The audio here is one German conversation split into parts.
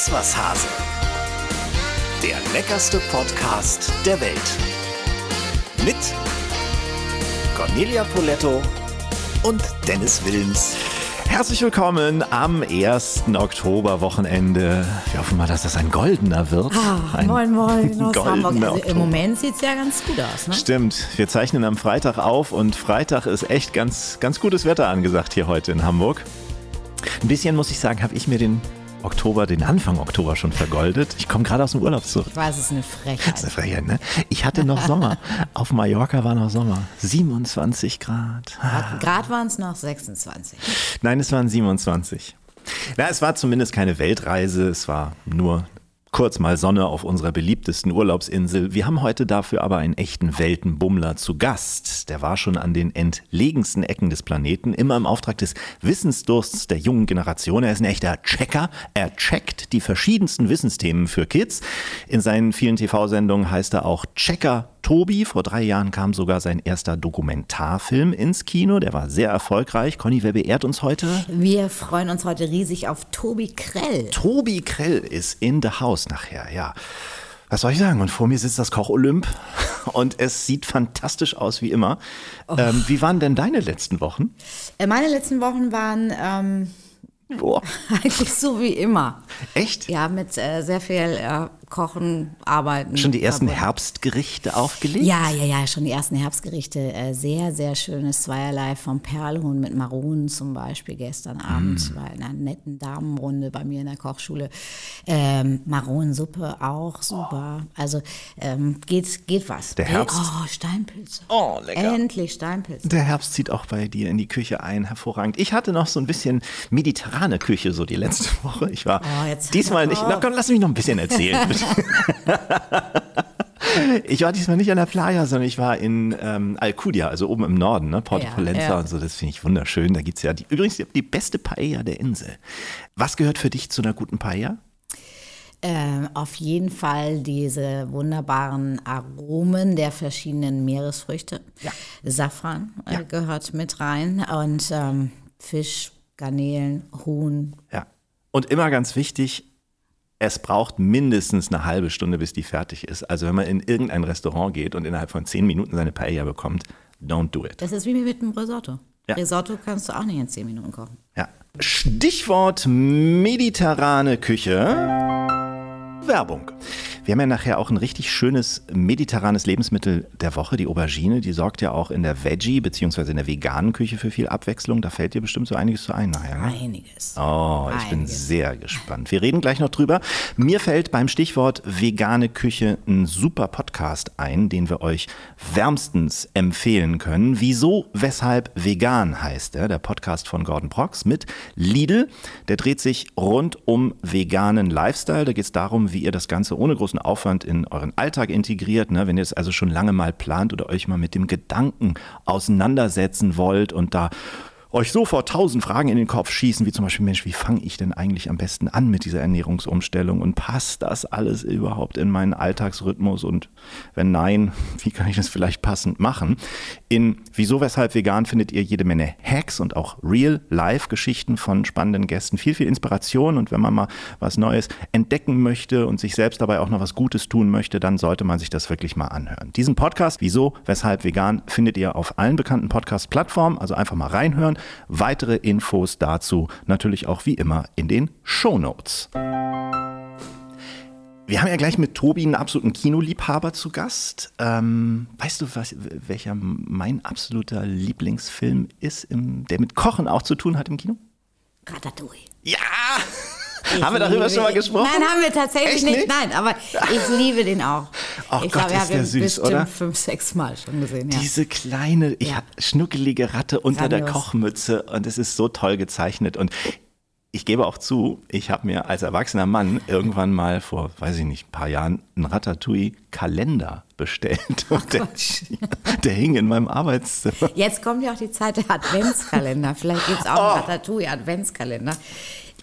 Iss was Hase. Der leckerste Podcast der Welt. Mit Cornelia Poletto und Dennis Wilms. Herzlich willkommen am 1. Oktoberwochenende. Wir hoffen mal, dass das ein goldener wird. Ah, ein moin, moin aus Hamburg. Also Oktober. Im Moment sieht es ja ganz gut aus. Ne? Stimmt, wir zeichnen am Freitag auf und Freitag ist echt ganz, ganz gutes Wetter angesagt hier heute in Hamburg. Ein bisschen, muss ich sagen, habe ich mir den Oktober, den Anfang Oktober schon vergoldet. Ich komme gerade aus dem Urlaub zurück. Ich weiß, es ist eine Das ist Frechheit. eine Frechheit, ne? Ich hatte noch Sommer. Auf Mallorca war noch Sommer. 27 Grad. Gerade waren es noch 26. Nein, es waren 27. Na, es war zumindest keine Weltreise, es war nur kurz mal Sonne auf unserer beliebtesten Urlaubsinsel. Wir haben heute dafür aber einen echten Weltenbummler zu Gast. Der war schon an den entlegensten Ecken des Planeten, immer im Auftrag des Wissensdursts der jungen Generation. Er ist ein echter Checker. Er checkt die verschiedensten Wissensthemen für Kids. In seinen vielen TV-Sendungen heißt er auch Checker Tobi. Vor drei Jahren kam sogar sein erster Dokumentarfilm ins Kino. Der war sehr erfolgreich. Conny, wer beehrt uns heute? Wir freuen uns heute riesig auf Tobi Krell. Tobi Krell ist in the house nachher, ja. Was soll ich sagen? Und vor mir sitzt das Koch-Olymp und es sieht fantastisch aus wie immer. Ähm, wie waren denn deine letzten Wochen? Äh, Meine letzten Wochen waren ähm, Boah, eigentlich so wie immer. echt? Ja, mit äh, sehr viel äh, Kochen, Arbeiten. Schon die ersten verbunden. Herbstgerichte aufgelegt? Ja, ja, ja, schon die ersten Herbstgerichte. Äh, sehr, sehr schönes Zweierlei vom Perlhuhn mit Maronen zum Beispiel gestern Abend Mm. bei einer netten Damenrunde bei mir in der Kochschule. Ähm, Maronensuppe auch super. Also ähm, geht, geht was. Der Herbst. Oh, Steinpilze. Oh, lecker. Endlich Steinpilze. Der Herbst zieht auch bei dir in die Küche ein, hervorragend. Ich hatte noch so ein bisschen mediterrane Küche so die letzte Woche. Ich war Oh, diesmal nicht. Na komm, lass mich noch ein bisschen erzählen. ich war diesmal nicht an der Playa, sondern ich war in ähm, Alcudia, also oben im Norden, ne? Porto Ja, Pollenza ja. und so. Das finde ich wunderschön. Da gibt es ja die, übrigens die, beste Paella der Insel. Was gehört für dich zu einer guten Paella? Ähm, auf jeden Fall diese wunderbaren Aromen der verschiedenen Meeresfrüchte. Ja. Safran äh, gehört mit rein und ähm, Fisch, Garnelen, Huhn. Ja. Und immer ganz wichtig, es braucht mindestens eine halbe Stunde, bis die fertig ist. Also wenn man in irgendein Restaurant geht und innerhalb von zehn Minuten seine Paella bekommt, don't do it. Das ist wie mit dem Risotto. Ja. Risotto kannst du auch nicht in 10 Minuten kochen. Ja. Stichwort mediterrane Küche. Werbung. Wir haben ja nachher auch ein richtig schönes mediterranes Lebensmittel der Woche, die Aubergine. Die sorgt ja auch in der Veggie- bzw. in der veganen Küche für viel Abwechslung. Da fällt dir bestimmt so einiges zu ein nachher. Ne? Einiges. Oh, ich bin Einiges. sehr gespannt. Wir reden gleich noch drüber. Mir fällt beim Stichwort vegane Küche ein super Podcast ein, den wir euch wärmstens empfehlen können. Wieso, weshalb vegan heißt er, der Podcast von Gordon Prox mit Lidl. Der dreht sich rund um veganen Lifestyle. Da geht es darum, wie ihr das Ganze ohne großen Aufwand in euren Alltag integriert. Ne? Wenn ihr es also schon lange mal plant oder euch mal mit dem Gedanken auseinandersetzen wollt und da euch sofort tausend Fragen in den Kopf schießen, wie zum Beispiel, Mensch, wie fange ich denn eigentlich am besten an mit dieser Ernährungsumstellung und passt das alles überhaupt in meinen Alltagsrhythmus und wenn nein, wie kann ich das vielleicht passend machen? In Wieso, Weshalb Vegan findet ihr jede Menge Hacks und auch Real-Life-Geschichten von spannenden Gästen, viel, viel Inspiration und wenn man mal was Neues entdecken möchte und sich selbst dabei auch noch was Gutes tun möchte, dann sollte man sich das wirklich mal anhören. Diesen Podcast, Wieso, Weshalb Vegan, findet ihr auf allen bekannten Podcast-Plattformen, also einfach mal reinhören. Weitere Infos dazu natürlich auch wie immer in den Show Notes. Wir haben ja gleich mit Tobi einen absoluten Kinoliebhaber zu Gast. Ähm, weißt du, was, welcher mein absoluter Lieblingsfilm ist, im, der mit Kochen auch zu tun hat im Kino? Ratatouille. Ja! Haben wir darüber schon mal gesprochen? Nein, haben wir tatsächlich Echt nicht. nicht? Nein, aber ich liebe den auch. Ach ich Gott, glaube, ist der ihn süß, bestimmt oder? fünf, sechs Mal schon gesehen. Ja. Diese kleine, Ja. schnuckelige Ratte unter der Grandios. Kochmütze und es ist so toll gezeichnet und ich gebe auch zu, ich habe mir als erwachsener Mann irgendwann mal vor, weiß ich nicht, ein paar Jahren einen Ratatouille-Kalender bestellt. Und der, der hing in meinem Arbeitszimmer. Jetzt kommt ja auch die Zeit der Adventskalender. Vielleicht gibt es auch einen Ratatouille-Adventskalender.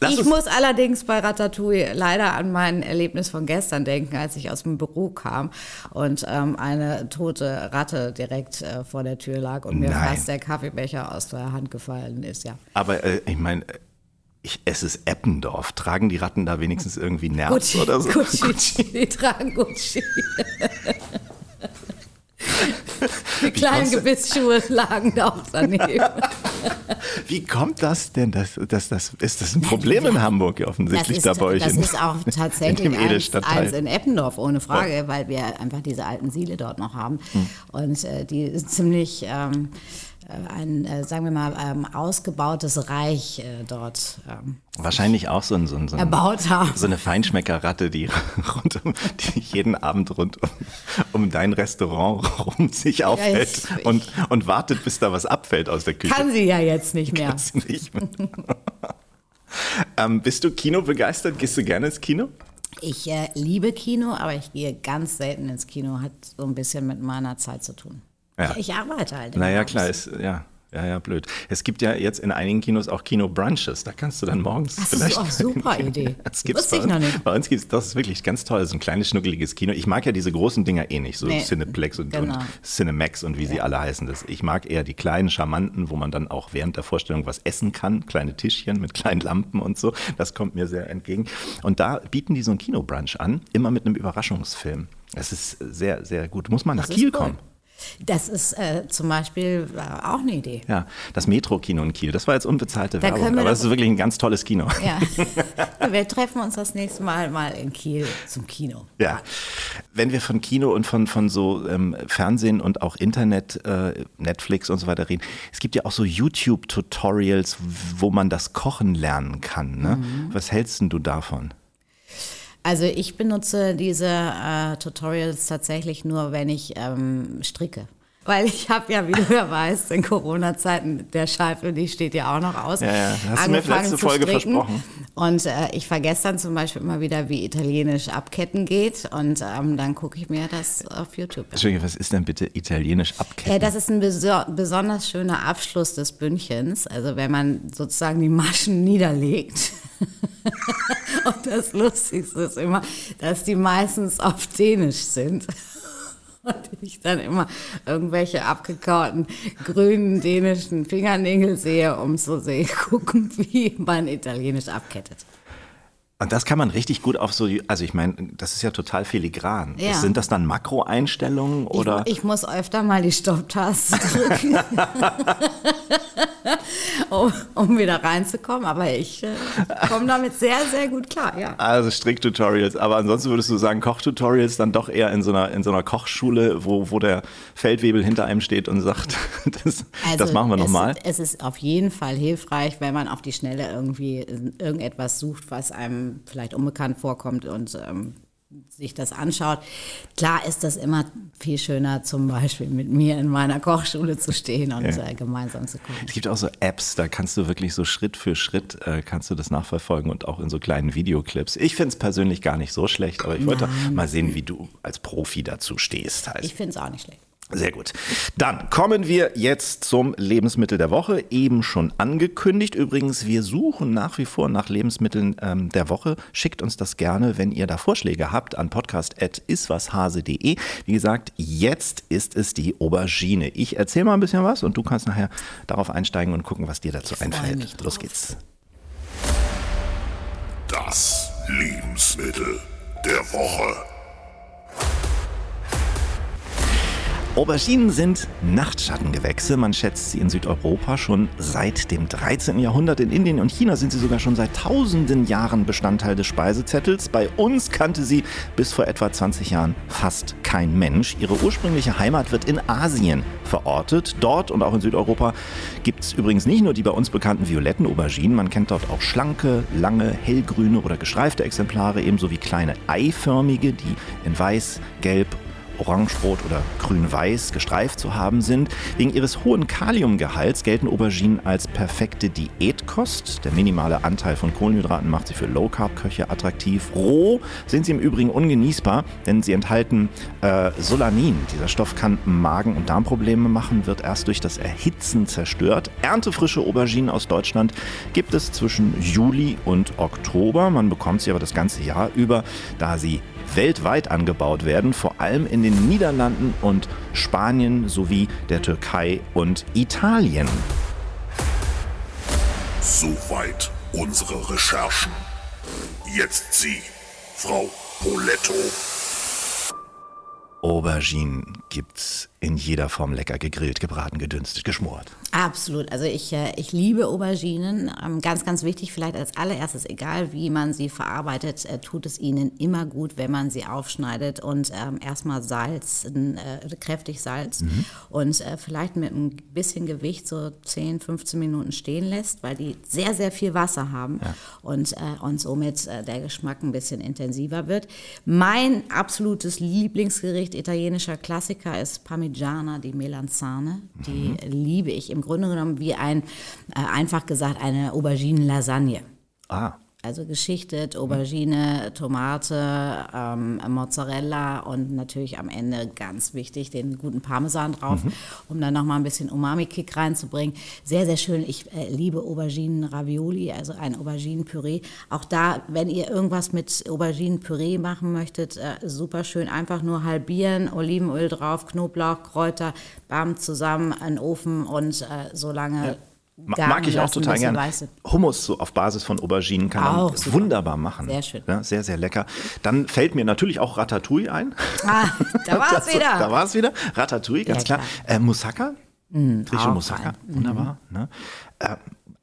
Ich muss allerdings bei Ratatouille leider an mein Erlebnis von gestern denken, als ich aus dem Büro kam und ähm, eine tote Ratte direkt äh, vor der Tür lag und mir Nein. fast der Kaffeebecher aus der Hand gefallen ist. Ja. Aber äh, ich meine, ich, es ist Eppendorf. Tragen die Ratten da wenigstens irgendwie Nerz Gucci, oder so? Gucci, die tragen Gucci. Die kleinen Gebissschuhe lagen da auch daneben. Wie kommt das denn? Das, das, das, ist das ein Problem in Hamburg offensichtlich da bei euch? das in, ist auch tatsächlich eins, eins in Eppendorf, ohne Frage, weil wir einfach diese alten Siele dort noch haben. Hm. Und äh, die ziemlich ähm, äh, ein, äh, sagen wir mal, ähm, ausgebautes Reich äh, dort ähm, Wahrscheinlich auch so, ein, so, ein, so, ein, so eine Feinschmeckerratte, die, rund um, die jeden Abend rund um, um dein Restaurant rum sich aufhält ich- und, und wartet, bis da was abfällt aus der Küche. Kann sie ja jetzt nicht mehr. Kannst du nicht mehr. ähm, bist du Kino begeistert? Gehst du gerne ins Kino? Ich äh, liebe Kino, aber ich gehe ganz selten ins Kino. Hat so ein bisschen mit meiner Zeit zu tun. Ja. Ich, arbeite halt. Naja, abends. klar, ist, ja. Ja, ja, blöd. Es gibt ja jetzt in einigen Kinos auch Kino-Brunches. Da kannst du dann morgens Das ist vielleicht. auch super Idee. Das gibt's bei noch uns. nicht. Bei uns gibt es, das ist wirklich ganz toll, so ein kleines, schnuckeliges Kino. Ich mag ja diese großen Dinger eh nicht, so Nee, Cineplex und, genau. und Cinemax und wie sie alle heißen. Das, ich mag eher die kleinen, charmanten, wo man dann auch während der Vorstellung was essen kann. Kleine Tischchen mit kleinen Lampen und so. Das kommt mir sehr entgegen. Und da bieten die so einen Kinobrunch an, immer mit einem Überraschungsfilm. Das ist sehr, sehr gut. Du musst mal nach Das ist Kiel cool. kommen. Das ist äh, zum Beispiel äh, auch eine Idee. Ja, das Metro-Kino in Kiel. Das war jetzt unbezahlte Da Werbung, aber es ist wirklich ein ganz tolles Kino. Ja. Wir treffen uns das nächste Mal mal in Kiel zum Kino. Ja, wenn wir von Kino und von, von so ähm, Fernsehen und auch Internet, äh, Netflix und so weiter reden, es gibt ja auch so YouTube-Tutorials, wo man das Kochen lernen kann. Ne? Mhm. Was hältst du davon? Also ich benutze diese äh, Tutorials tatsächlich nur, wenn ich ähm, stricke. Weil ich habe ja, wie du ja weißt, in Corona-Zeiten, der Scheife, die steht ja auch noch aus. Ja, ja, hast du mir letzte Folge stricken. versprochen. Und äh, ich vergesse dann zum Beispiel immer wieder, wie italienisch Abketten geht. Und ähm, dann gucke ich mir das auf YouTube an. Entschuldigung, was ist denn bitte italienisch abketten? Ja, das ist ein beso besonders schöner Abschluss des Bündchens. Also wenn man sozusagen die Maschen niederlegt. Und das Lustigste ist immer, dass die meistens auf Dänisch sind. Und ich dann immer irgendwelche abgekauten grünen dänischen Fingernägel sehe, um zu sehen, gucken, wie man Italienisch abkettet. Und das kann man richtig gut auf so, also ich meine, das ist ja total filigran. Ja. Sind das dann Makroeinstellungen oder? Ich, ich muss öfter mal die Stopptaste drücken, um, um wieder reinzukommen. Aber ich äh, komme damit sehr, sehr gut klar, ja. Also Stricktutorials, aber ansonsten würdest du sagen, Kochtutorials dann doch eher in so einer, in so einer Kochschule, wo, wo der Feldwebel hinter einem steht und sagt, das, das machen wir Also es- nochmal. Es ist auf jeden Fall hilfreich, wenn man auf die Schnelle irgendwie irgendetwas sucht, was einem vielleicht unbekannt vorkommt und ähm, sich das anschaut. Klar ist das immer viel schöner, zum Beispiel mit mir in meiner Kochschule zu stehen und Ja. äh, gemeinsam zu kochen. Es gibt auch so Apps, da kannst du wirklich so Schritt für Schritt äh, kannst du das nachverfolgen und auch in so kleinen Videoclips. Ich finde es persönlich gar nicht so schlecht, aber ich wollte mal sehen, wie du als Profi dazu stehst. Heißt. Ich finde es auch nicht schlecht. Sehr gut. Dann kommen wir jetzt zum Lebensmittel der Woche. Eben schon angekündigt. Übrigens, wir suchen nach wie vor nach Lebensmitteln ähm, der Woche. Schickt uns das gerne, wenn ihr da Vorschläge habt, an podcast.iswashase.de. Wie gesagt, jetzt ist es die Aubergine. Ich erzähle mal ein bisschen was und du kannst nachher darauf einsteigen und gucken, was dir dazu freu einfällt. Los geht's. Das Lebensmittel der Woche. Auberginen sind Nachtschattengewächse. Man schätzt sie in Südeuropa schon seit dem 13. Jahrhundert. In Indien und China sind sie sogar schon seit tausenden Jahren Bestandteil des Speisezettels. Bei uns kannte sie bis vor etwa 20 Jahren fast kein Mensch. Ihre ursprüngliche Heimat wird in Asien verortet. Dort und auch in Südeuropa gibt es übrigens nicht nur die bei uns bekannten violetten Auberginen. Man kennt dort auch schlanke, lange, hellgrüne oder gestreifte Exemplare, ebenso wie kleine eiförmige, die in weiß, gelb orangerot oder grün-weiß gestreift zu haben sind. Wegen ihres hohen Kaliumgehalts gelten Auberginen als perfekte Diätkost. Der minimale Anteil von Kohlenhydraten macht sie für Low-Carb-Köche attraktiv. Roh sind sie im Übrigen ungenießbar, denn sie enthalten äh, Solanin. Dieser Stoff kann Magen- und Darmprobleme machen, wird erst durch das Erhitzen zerstört. Erntefrische Auberginen aus Deutschland gibt es zwischen Juli und Oktober. Man bekommt sie aber das ganze Jahr über, da sie weltweit angebaut werden, vor allem in den Niederlanden und Spanien sowie der Türkei und Italien. Soweit unsere Recherchen. Jetzt Sie, Frau Poletto. Auberginen gibt's in jeder Form lecker gegrillt, gebraten, gedünstet, geschmort. Absolut. Also ich, äh, ich liebe Auberginen. Ähm, Ganz, ganz wichtig, vielleicht als allererstes, egal wie man sie verarbeitet, äh, tut es ihnen immer gut, wenn man sie aufschneidet und ähm, erstmal Salz, äh, kräftig Salz und äh, vielleicht mit ein bisschen Gewicht so 10, 15 Minuten stehen lässt, weil die sehr, sehr viel Wasser haben und, äh, und somit äh, der Geschmack ein bisschen intensiver wird. Mein absolutes Lieblingsgericht, italienischer Klassiker, ist Parmigiana di Melanzane. Die liebe ich im Grunde genommen wie ein, äh, einfach gesagt, eine Auberginen-Lasagne. Ah, Also geschichtet, Aubergine, Tomate, ähm, Mozzarella und natürlich am Ende ganz wichtig den guten Parmesan drauf, um dann nochmal ein bisschen Umami-Kick reinzubringen. Sehr, sehr schön. Ich äh, liebe Auberginen-Ravioli, also ein Auberginen-Püree. Auch da, wenn ihr irgendwas mit Auberginen-Püree machen möchtet, äh, super schön. Einfach nur halbieren, Olivenöl drauf, Knoblauch, Kräuter, bam, zusammen in den Ofen und äh, so lange. Ma garen mag ich auch total gerne. Hummus so auf Basis von Auberginen kann Auch man super. wunderbar machen. Sehr schön. Ja, sehr, sehr lecker. Dann fällt mir natürlich auch Ratatouille ein. Ah, da war es wieder. Da war es wieder. Ratatouille, ganz Ja, klar. Äh, Moussaka. Griechische auch Moussaka. fein. Wunderbar. Ne? Äh,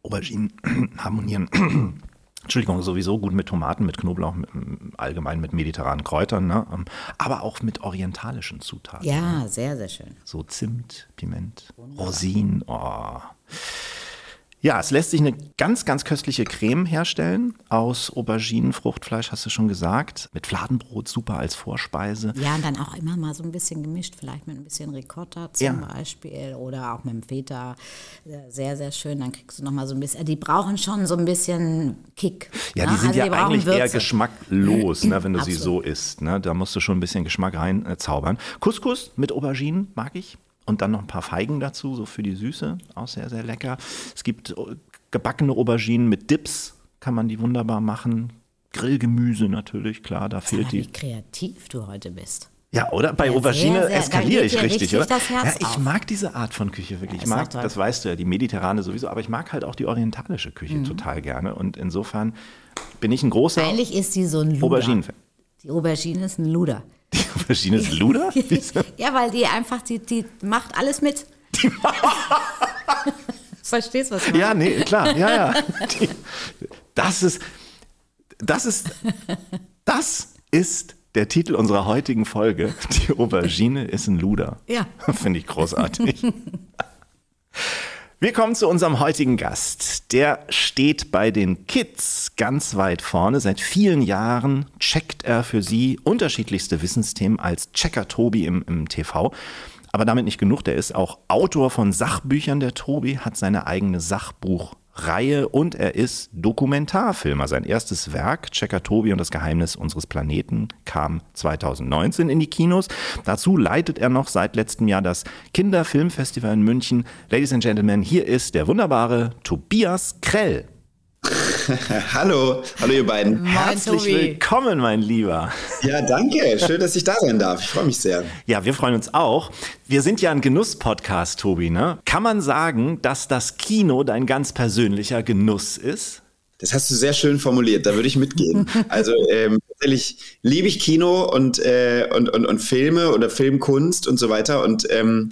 Auberginen harmonieren. Entschuldigung, sowieso gut mit Tomaten, mit Knoblauch, mit, allgemein mit mediterranen Kräutern, ne? Ähm, aber auch mit orientalischen Zutaten. Ja, sehr, sehr schön. So Zimt, Piment, Rosinen. Oh. Ja, es lässt sich eine ganz, ganz köstliche Creme herstellen aus Auberginen, Fruchtfleisch, hast du schon gesagt. Mit Fladenbrot super als Vorspeise. Ja, und dann auch immer mal so ein bisschen gemischt, vielleicht mit ein bisschen Ricotta zum Ja. Beispiel oder auch mit dem Feta. Äh, Sehr, sehr schön. Dann kriegst du noch mal so ein bisschen. Die brauchen schon so ein bisschen Kick. Ja, ne? die sind Also ja brauchen eigentlich eher Würze. geschmacklos, ne, wenn du sie so Absolut. isst. Ne? Da musst du schon ein bisschen Geschmack rein äh. Couscous mit Auberginen mag ich. Und dann noch ein paar Feigen dazu, so für die Süße. Auch sehr, sehr lecker. Es gibt äh, gebackene Auberginen mit Dips, kann man die wunderbar machen. Grillgemüse natürlich, klar, da fehlt die. wie kreativ du heute bist. Ja, oder? Bei Ja, Aubergine sehr, sehr. eskaliere ich richtig, richtig oder? das Herz ja, ich auf. mag diese Art von Küche wirklich. Ich ist mag, das weißt du ja, die mediterrane sowieso, aber ich mag halt auch die orientalische Küche Mhm. total gerne. Und insofern bin ich ein großer Eigentlich ist die so ein Luder. Auberginen-Fan. Die Aubergine ist ein Luder. Die Aubergine ist Luder? Ja, weil die einfach, die, die macht alles mit. Verstehst du, was ich meine? ja, nee, klar, ja, ja. Die, das ist, das ist, das ist der Titel unserer heutigen Folge. Die Aubergine ist ein Luder. Ja. Finde ich großartig. Wir kommen zu unserem heutigen Gast. Der steht bei den Kids ganz weit vorne. Seit vielen Jahren checkt er für sie unterschiedlichste Wissensthemen als Checker Tobi im, im TV. Aber damit nicht genug. Der ist auch Autor von Sachbüchern. Der Tobi hat seine eigene Sachbuchreihe und er ist Dokumentarfilmer. Sein erstes Werk, Checker Tobi und das Geheimnis unseres Planeten, kam 2019 in die Kinos. Dazu leitet er noch seit letztem Jahr das Kinderfilmfestival in München. Ladies and Gentlemen, hier ist der wunderbare Tobias Krell. Hallo, hallo ihr beiden. Moin, Herzlich Tobi. willkommen, mein Lieber. Ja, danke. Schön, dass ich da sein darf. Ich freue mich sehr. Ja, wir freuen uns auch. Wir sind ja ein Genuss-Podcast, Tobi, ne? Kann man sagen, dass das Kino dein ganz persönlicher Genuss ist? Das hast du sehr schön formuliert. Da würde ich mitgehen. Also ähm, tatsächlich liebe ich Kino und, äh, und, und, und Filme oder Filmkunst und so weiter. Und ähm,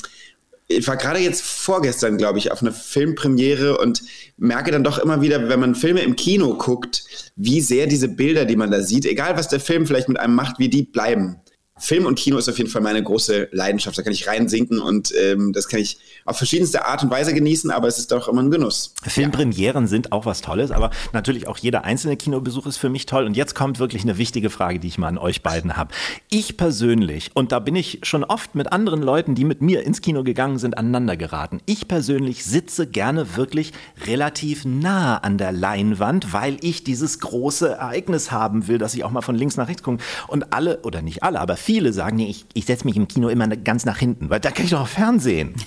ich war gerade jetzt vorgestern, glaube ich, auf einer Filmpremiere und merke dann doch immer wieder, wenn man Filme im Kino guckt, wie sehr diese Bilder, die man da sieht, egal was der Film vielleicht mit einem macht, wie die bleiben. Film und Kino ist auf jeden Fall meine große Leidenschaft. Da kann ich reinsinken und ähm, das kann ich auf verschiedenste Art und Weise genießen, aber es ist doch immer ein Genuss. Filmpremieren sind auch was Tolles, aber natürlich auch jeder einzelne Kinobesuch ist für mich toll. Und jetzt kommt wirklich eine wichtige Frage, die ich mal an euch beiden habe. Ich persönlich, und da bin ich schon oft mit anderen Leuten, die mit mir ins Kino gegangen sind, aneinander geraten. Ich persönlich sitze gerne wirklich relativ nah an der Leinwand, weil ich dieses große Ereignis haben will, dass ich auch mal von links nach rechts gucke. Und alle, oder nicht alle, aber viele sagen, nee, ich, ich setze mich im Kino immer ganz nach hinten, weil da kann ich doch auch Fernsehen.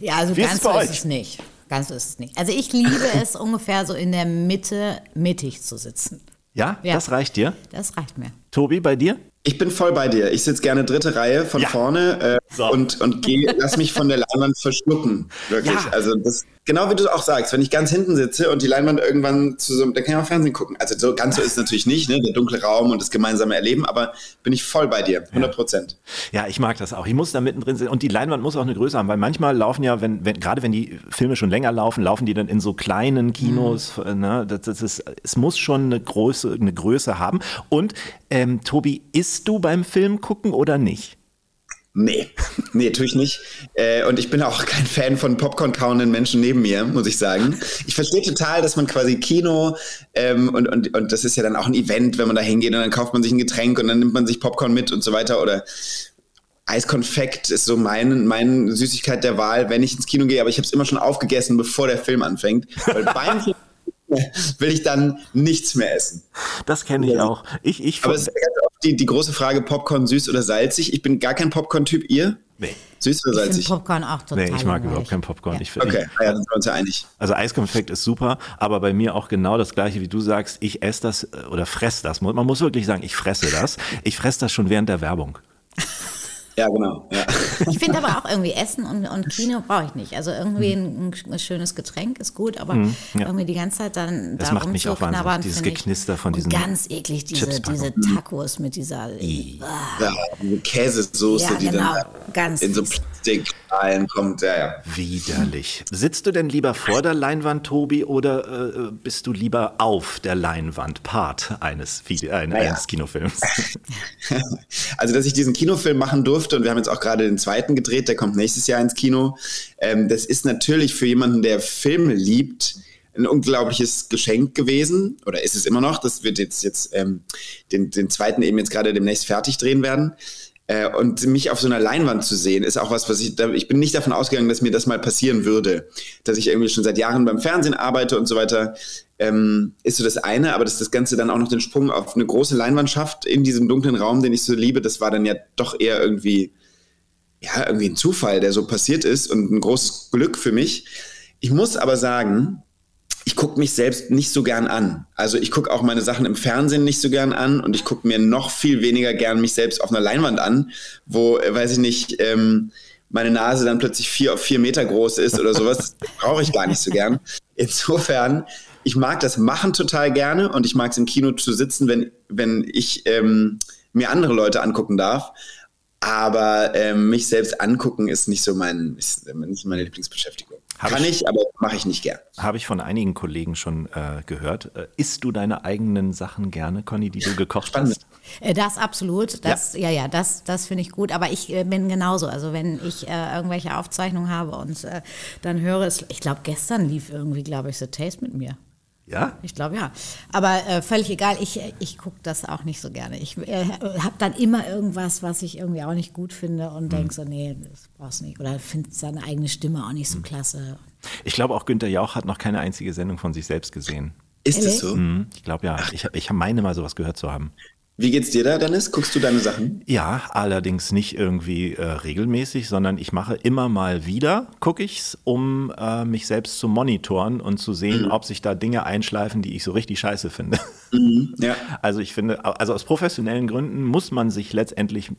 Ja, also Wie ist ganz es bei so ist euch? es nicht. Ganz so ist es nicht. Also ich liebe es ungefähr so in der Mitte mittig zu sitzen. Ja, Ja. das reicht dir. Das reicht mir. Tobi, bei dir? Ich bin voll bei dir. Ich sitze gerne dritte Reihe von Ja. vorne äh, So. und, und geh, lass mich von der Leinwand verschlucken. Wirklich. Ja. Also das, genau wie du auch sagst, wenn ich ganz hinten sitze und die Leinwand irgendwann zu so, dann kann ich auch Fernsehen gucken. Also so ganz so ist es natürlich nicht, ne? Der dunkle Raum und das gemeinsame Erleben, aber bin ich voll bei dir. 100 Prozent. Ja, ich mag das auch. Ich muss da mittendrin sein. Und die Leinwand muss auch eine Größe haben, weil manchmal laufen ja, wenn, wenn, gerade wenn die Filme schon länger laufen, laufen die dann in so kleinen Kinos. Ne? Das, das ist, es muss schon eine Größe, eine Größe haben. Und ähm, Tobi, isst du beim Film gucken oder nicht? Nee, nee, tue ich nicht. Äh, und ich bin auch kein Fan von Popcorn-kauenden Menschen neben mir, muss ich sagen. Ich verstehe total, dass man quasi Kino ähm, und, und, und das ist ja dann auch ein Event, wenn man da hingeht und dann kauft man sich ein Getränk und dann nimmt man sich Popcorn mit und so weiter oder Eiskonfekt ist so mein, meine Süßigkeit der Wahl, wenn ich ins Kino gehe, aber ich habe es immer schon aufgegessen, bevor der Film anfängt. Weil beim Film will ich dann nichts mehr essen. Das kenne ich auch. Ich, ich, Aber es ist ja ganz die, die große Frage, Popcorn süß oder salzig. Ich bin gar kein Popcorn-Typ, ihr? nee, Süß oder Ich salzig? Popcorn auch total nee, ich mag überhaupt kein Popcorn. Ja. Ich, find- Okay, ah ja, dann sind wir uns ja einig. Also Eiskonfekt ist super, aber bei mir auch genau das gleiche, wie du sagst. Ich esse das äh, oder fress das. Man muss wirklich sagen, ich fresse das. Ich fresse das schon während der Werbung. Ja, genau. Ja. Ich finde aber auch irgendwie Essen und, und Kino brauche ich nicht. Also irgendwie ein, ein schönes Getränk ist gut, aber Mhm. ja. irgendwie die ganze Zeit dann Das da macht mich auch wahnsinnig, dieses Geknister von diesen Ganz eklig, diese, diese Tacos mit dieser... ja diese Käsesoße, Ja, die genau. dann Ganz in so fies. Plastikschalen kommt. Ja, ja. Widerlich. Sitzt du denn lieber vor der Leinwand, Tobi, oder äh, bist du lieber auf der Leinwand, Part eines, äh, eines Kinofilms? Also, dass ich diesen Kinofilm machen durfte und wir haben jetzt auch gerade den zweiten gedreht, der kommt nächstes Jahr ins Kino. Ähm, das ist natürlich für jemanden, der Filme liebt, ein unglaubliches Geschenk gewesen oder ist es immer noch. Das wird jetzt jetzt ähm, den, den zweiten eben jetzt gerade demnächst fertig drehen werden. Äh, und mich auf so einer Leinwand zu sehen, ist auch was, was ich, da, ich bin nicht davon ausgegangen, dass mir das mal passieren würde. Dass ich irgendwie schon seit Jahren beim Fernsehen arbeite und so weiter, ähm, ist so das eine, aber dass das Ganze dann auch noch den Sprung auf eine große Leinwand schafft in diesem dunklen Raum, den ich so liebe, das war dann ja doch eher irgendwie, ja, irgendwie ein Zufall, der so passiert ist und ein großes Glück für mich. Ich muss aber sagen, ich gucke mich selbst nicht so gern an. Also ich gucke auch meine Sachen im Fernsehen nicht so gern an und ich gucke mir noch viel weniger gern mich selbst auf einer Leinwand an, wo, weiß ich nicht, ähm, meine Nase dann plötzlich vier auf vier Meter groß ist oder sowas. Brauche ich gar nicht so gern. Insofern, ich mag das Machen total gerne und ich mag es im Kino zu sitzen, wenn, wenn ich ähm, mir andere Leute angucken darf. Aber ähm, mich selbst angucken ist nicht so mein, ist nicht meine Lieblingsbeschäftigung. Hab Kann ich- ich, aber mache ich nicht gern. Habe ich von einigen Kollegen schon äh, gehört. Äh, isst du deine eigenen Sachen gerne, Conny, die du gekocht Spannend. hast? Äh, Das absolut, das, ja, ja, das, das finde ich gut. Aber ich äh, bin genauso. Also wenn ich äh, irgendwelche Aufzeichnungen habe und äh, dann höre es, ich glaube, gestern lief irgendwie, glaube ich, The Taste mit mir. Ja? Ich glaube ja. Aber äh, völlig egal, ich, ich gucke das auch nicht so gerne. Ich äh, habe dann immer irgendwas, was ich irgendwie auch nicht gut finde und denke so, nee, das brauchst du nicht. Oder finde seine eigene Stimme auch nicht so klasse. Ich glaube, auch Günther Jauch hat noch keine einzige Sendung von sich selbst gesehen. Ist es Ehrlich? so? Mhm, ich glaube ja. Ich, ich meine mal sowas gehört zu haben. Wie geht's dir da, Dennis? Guckst du deine Sachen? Ja, allerdings nicht irgendwie äh, regelmäßig, sondern ich mache immer mal wieder, gucke ich's, um äh, mich selbst zu monitoren und zu sehen, ob sich da Dinge einschleifen, die ich so richtig scheiße finde. Ja. Also ich finde, also aus professionellen Gründen muss man sich letztendlich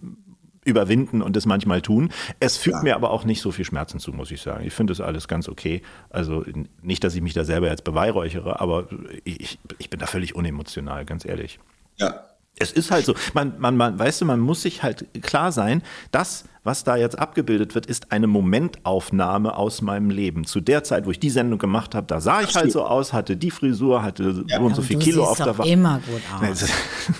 überwinden und das manchmal tun. Es fügt Ja. mir aber auch nicht so viel Schmerzen zu, muss ich sagen. Ich finde das alles ganz okay. Also nicht, dass ich mich da selber jetzt beweihräuchere, aber ich, ich bin da völlig unemotional, ganz ehrlich. Ja. Es ist halt so, man, man, man, weißt du, man muss sich halt klar sein, das, was da jetzt abgebildet wird, ist eine Momentaufnahme aus meinem Leben. Zu der Zeit, wo ich die Sendung gemacht habe, da sah ich halt so aus, hatte die Frisur, hatte so und so viel Kilo auf der Waage. immer gut aus.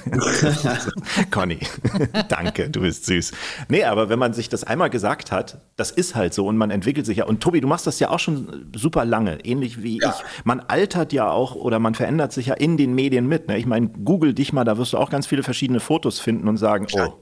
Conny, danke, du bist süß. Nee, aber wenn man sich das einmal gesagt hat, das ist halt so und man entwickelt sich ja. Und Tobi, du machst das ja auch schon super lange, ähnlich wie Ja. ich. Man altert ja auch oder man verändert sich ja in den Medien mit. Ne? Ich meine, google dich mal, da wirst du auch ganz viele verschiedene Fotos finden und sagen, oh,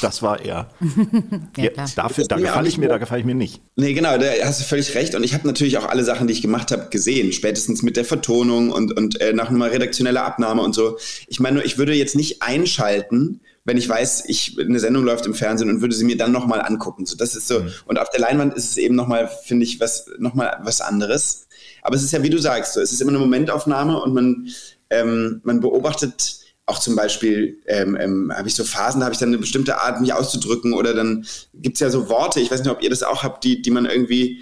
das war er. Ja, Ja, dafür, da gefalle ich mir, da gefalle ich mir nicht. Nee, genau, da hast du völlig recht. Und ich habe natürlich auch alle Sachen, die ich gemacht habe, gesehen. Spätestens mit der Vertonung und, und äh, nach einer redaktioneller Abnahme und so. Ich meine nur, ich würde jetzt nicht einschalten, wenn ich weiß, ich, eine Sendung läuft im Fernsehen und würde sie mir dann nochmal angucken. So, das ist so. Und auf der Leinwand ist es eben nochmal, finde ich, was, noch mal was anderes. Aber es ist ja, wie du sagst, so, es ist immer eine Momentaufnahme und man, ähm, man beobachtet auch zum Beispiel ähm, ähm, habe ich so Phasen, da habe ich dann eine bestimmte Art, mich auszudrücken oder dann gibt es ja so Worte, ich weiß nicht, ob ihr das auch habt, die, die man irgendwie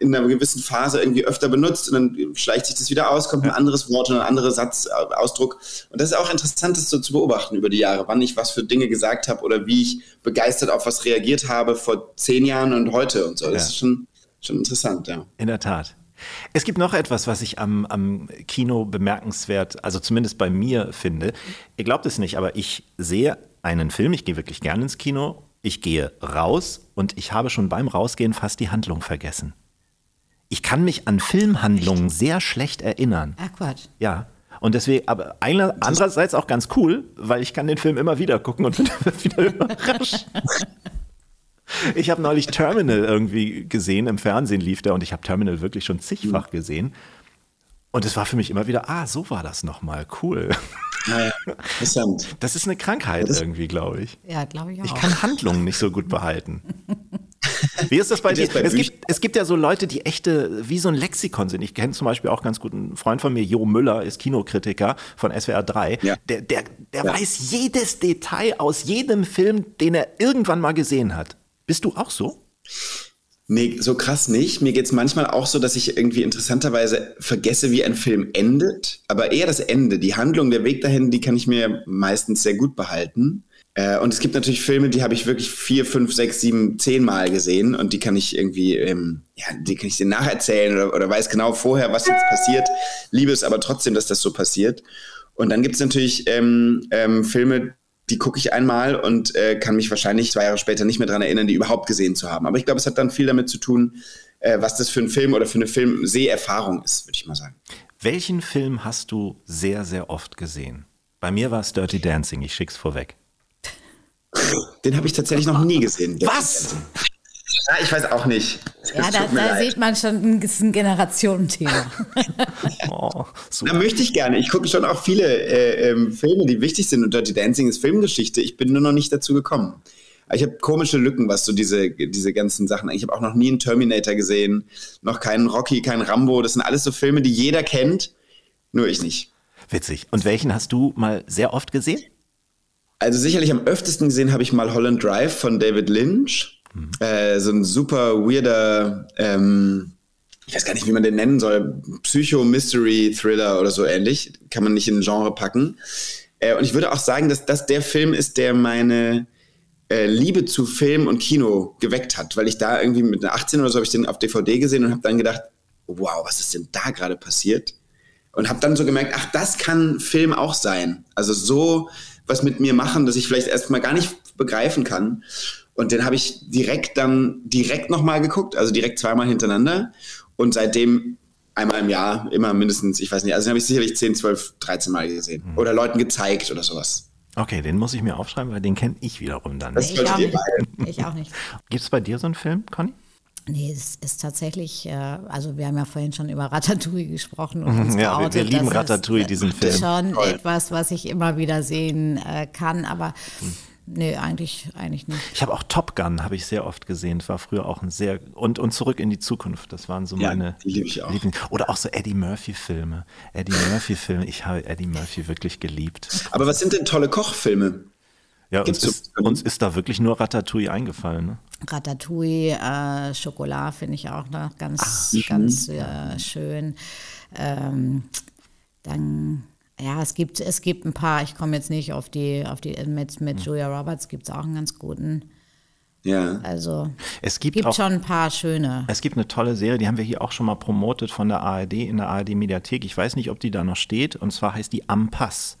in einer gewissen Phase irgendwie öfter benutzt und dann schleicht sich das wieder aus, kommt ein anderes Wort und ein anderer Satzausdruck. Und das ist auch interessant, das so zu beobachten über die Jahre, wann ich was für Dinge gesagt habe oder wie ich begeistert auf was reagiert habe vor zehn Jahren und heute und so. Das ja. ist schon, schon interessant, ja. In der Tat. Es gibt noch etwas, was ich am, am Kino bemerkenswert, also zumindest bei mir finde. Ihr glaubt es nicht, aber ich sehe einen Film, ich gehe wirklich gerne ins Kino, ich gehe raus und ich habe schon beim Rausgehen fast die Handlung vergessen. Ich kann mich an Filmhandlungen sehr schlecht erinnern. Ah, Quatsch. Ja. Und deswegen, aber andererseits auch ganz cool, weil ich kann den Film immer wieder gucken und bin wieder überrascht. Ich habe neulich Terminal irgendwie gesehen, im Fernsehen lief der und ich habe Terminal wirklich schon zigfach gesehen. Und es war für mich immer wieder, ah, so war das nochmal, cool. Naja, interessant. Das ist eine Krankheit das irgendwie, glaube ich. Ja, glaube ich auch. Ich kann Handlungen nicht so gut behalten. Wie ist das bei dir? Es gibt, es gibt ja so Leute, die echte, wie so ein Lexikon sind. Ich kenne zum Beispiel auch ganz gut einen Freund von mir, Jo Müller, ist Kinokritiker von SWR 3. Ja. Der, der, der ja. weiß jedes Detail aus jedem Film, den er irgendwann mal gesehen hat. Bist du auch so? Nee, so krass nicht. Mir geht es manchmal auch so, dass ich irgendwie interessanterweise vergesse, wie ein Film endet. Aber eher das Ende. Die Handlung, der Weg dahin, die kann ich mir meistens sehr gut behalten. Äh, und es gibt natürlich Filme, die habe ich wirklich vier, fünf, sechs, sieben, zehn Mal gesehen und die kann ich irgendwie, ähm, ja, die kann ich dir nacherzählen oder, oder weiß genau vorher, was jetzt passiert. Liebe es aber trotzdem, dass das so passiert. Und dann gibt es natürlich ähm, ähm, Filme, die gucke ich einmal und äh, kann mich wahrscheinlich zwei Jahre später nicht mehr daran erinnern, die überhaupt gesehen zu haben. Aber ich glaube, es hat dann viel damit zu tun, äh, was das für ein Film oder für eine Filmseherfahrung ist, würde ich mal sagen. Welchen Film hast du sehr, sehr oft gesehen? Bei mir war es Dirty Dancing, ich schick's vorweg. Den habe ich tatsächlich noch nie gesehen. Was? Ja, ich weiß auch nicht. Ja, da, da sieht man schon, ist ein Generationenthema. oh, da möchte ich gerne. Ich gucke schon auch viele äh, ähm, Filme, die wichtig sind. Und Dirty Dancing ist Filmgeschichte. Ich bin nur noch nicht dazu gekommen. Ich habe komische Lücken, was so diese, diese ganzen Sachen. Ich habe auch noch nie einen Terminator gesehen, noch keinen Rocky, keinen Rambo. Das sind alles so Filme, die jeder kennt, nur ich nicht. Witzig. Und welchen hast du mal sehr oft gesehen? Also sicherlich am öftesten gesehen habe ich mal Holland Drive von David Lynch. Äh, so ein super weirder, ähm, ich weiß gar nicht, wie man den nennen soll, Psycho-Mystery-Thriller oder so ähnlich. Kann man nicht in ein Genre packen. Äh, und ich würde auch sagen, dass das der Film ist, der meine äh, Liebe zu Film und Kino geweckt hat, weil ich da irgendwie mit 18 oder so habe ich den auf DVD gesehen und habe dann gedacht, wow, was ist denn da gerade passiert? Und habe dann so gemerkt, ach, das kann Film auch sein. Also so was mit mir machen, dass ich vielleicht erstmal gar nicht begreifen kann. Und den habe ich direkt dann direkt nochmal geguckt, also direkt zweimal hintereinander. Und seitdem einmal im Jahr, immer mindestens, ich weiß nicht, also den habe ich sicherlich 10, 12, 13 Mal gesehen. Mhm. Oder Leuten gezeigt oder sowas. Okay, den muss ich mir aufschreiben, weil den kenne ich wiederum dann. Das ich, auch nicht. ich auch nicht. Gibt es bei dir so einen Film, Conny? Nee, es ist tatsächlich, äh, also wir haben ja vorhin schon über Ratatouille gesprochen. Und uns ja, geoutet, wir, wir lieben Ratatouille, ist, diesen Film. schon Toll. etwas, was ich immer wieder sehen äh, kann, aber hm. Nee, eigentlich, eigentlich nicht. Ich habe auch Top Gun, habe ich sehr oft gesehen. War früher auch ein sehr. Und, und Zurück in die Zukunft. Das waren so ja, meine. Die liebe ich auch. Lieblings Oder auch so Eddie Murphy-Filme. Eddie Murphy-Filme. Ich habe Eddie Murphy wirklich geliebt. Aber was sind denn tolle Kochfilme? Ja, uns ist, uns ist, da wirklich nur Ratatouille eingefallen. Ne? Ratatouille, äh, Schokolade finde ich auch noch ganz, Ach, ganz äh, schön. Ähm, dann ja, es gibt, es gibt ein paar, ich komme jetzt nicht auf die, auf die, mit, mit Julia Roberts gibt es auch einen ganz guten. Ja. Also es gibt, gibt auch, schon ein paar schöne. Es gibt eine tolle Serie, die haben wir hier auch schon mal promotet von der ARD in der ARD Mediathek. Ich weiß nicht, ob die da noch steht. Und zwar heißt die Am Pass.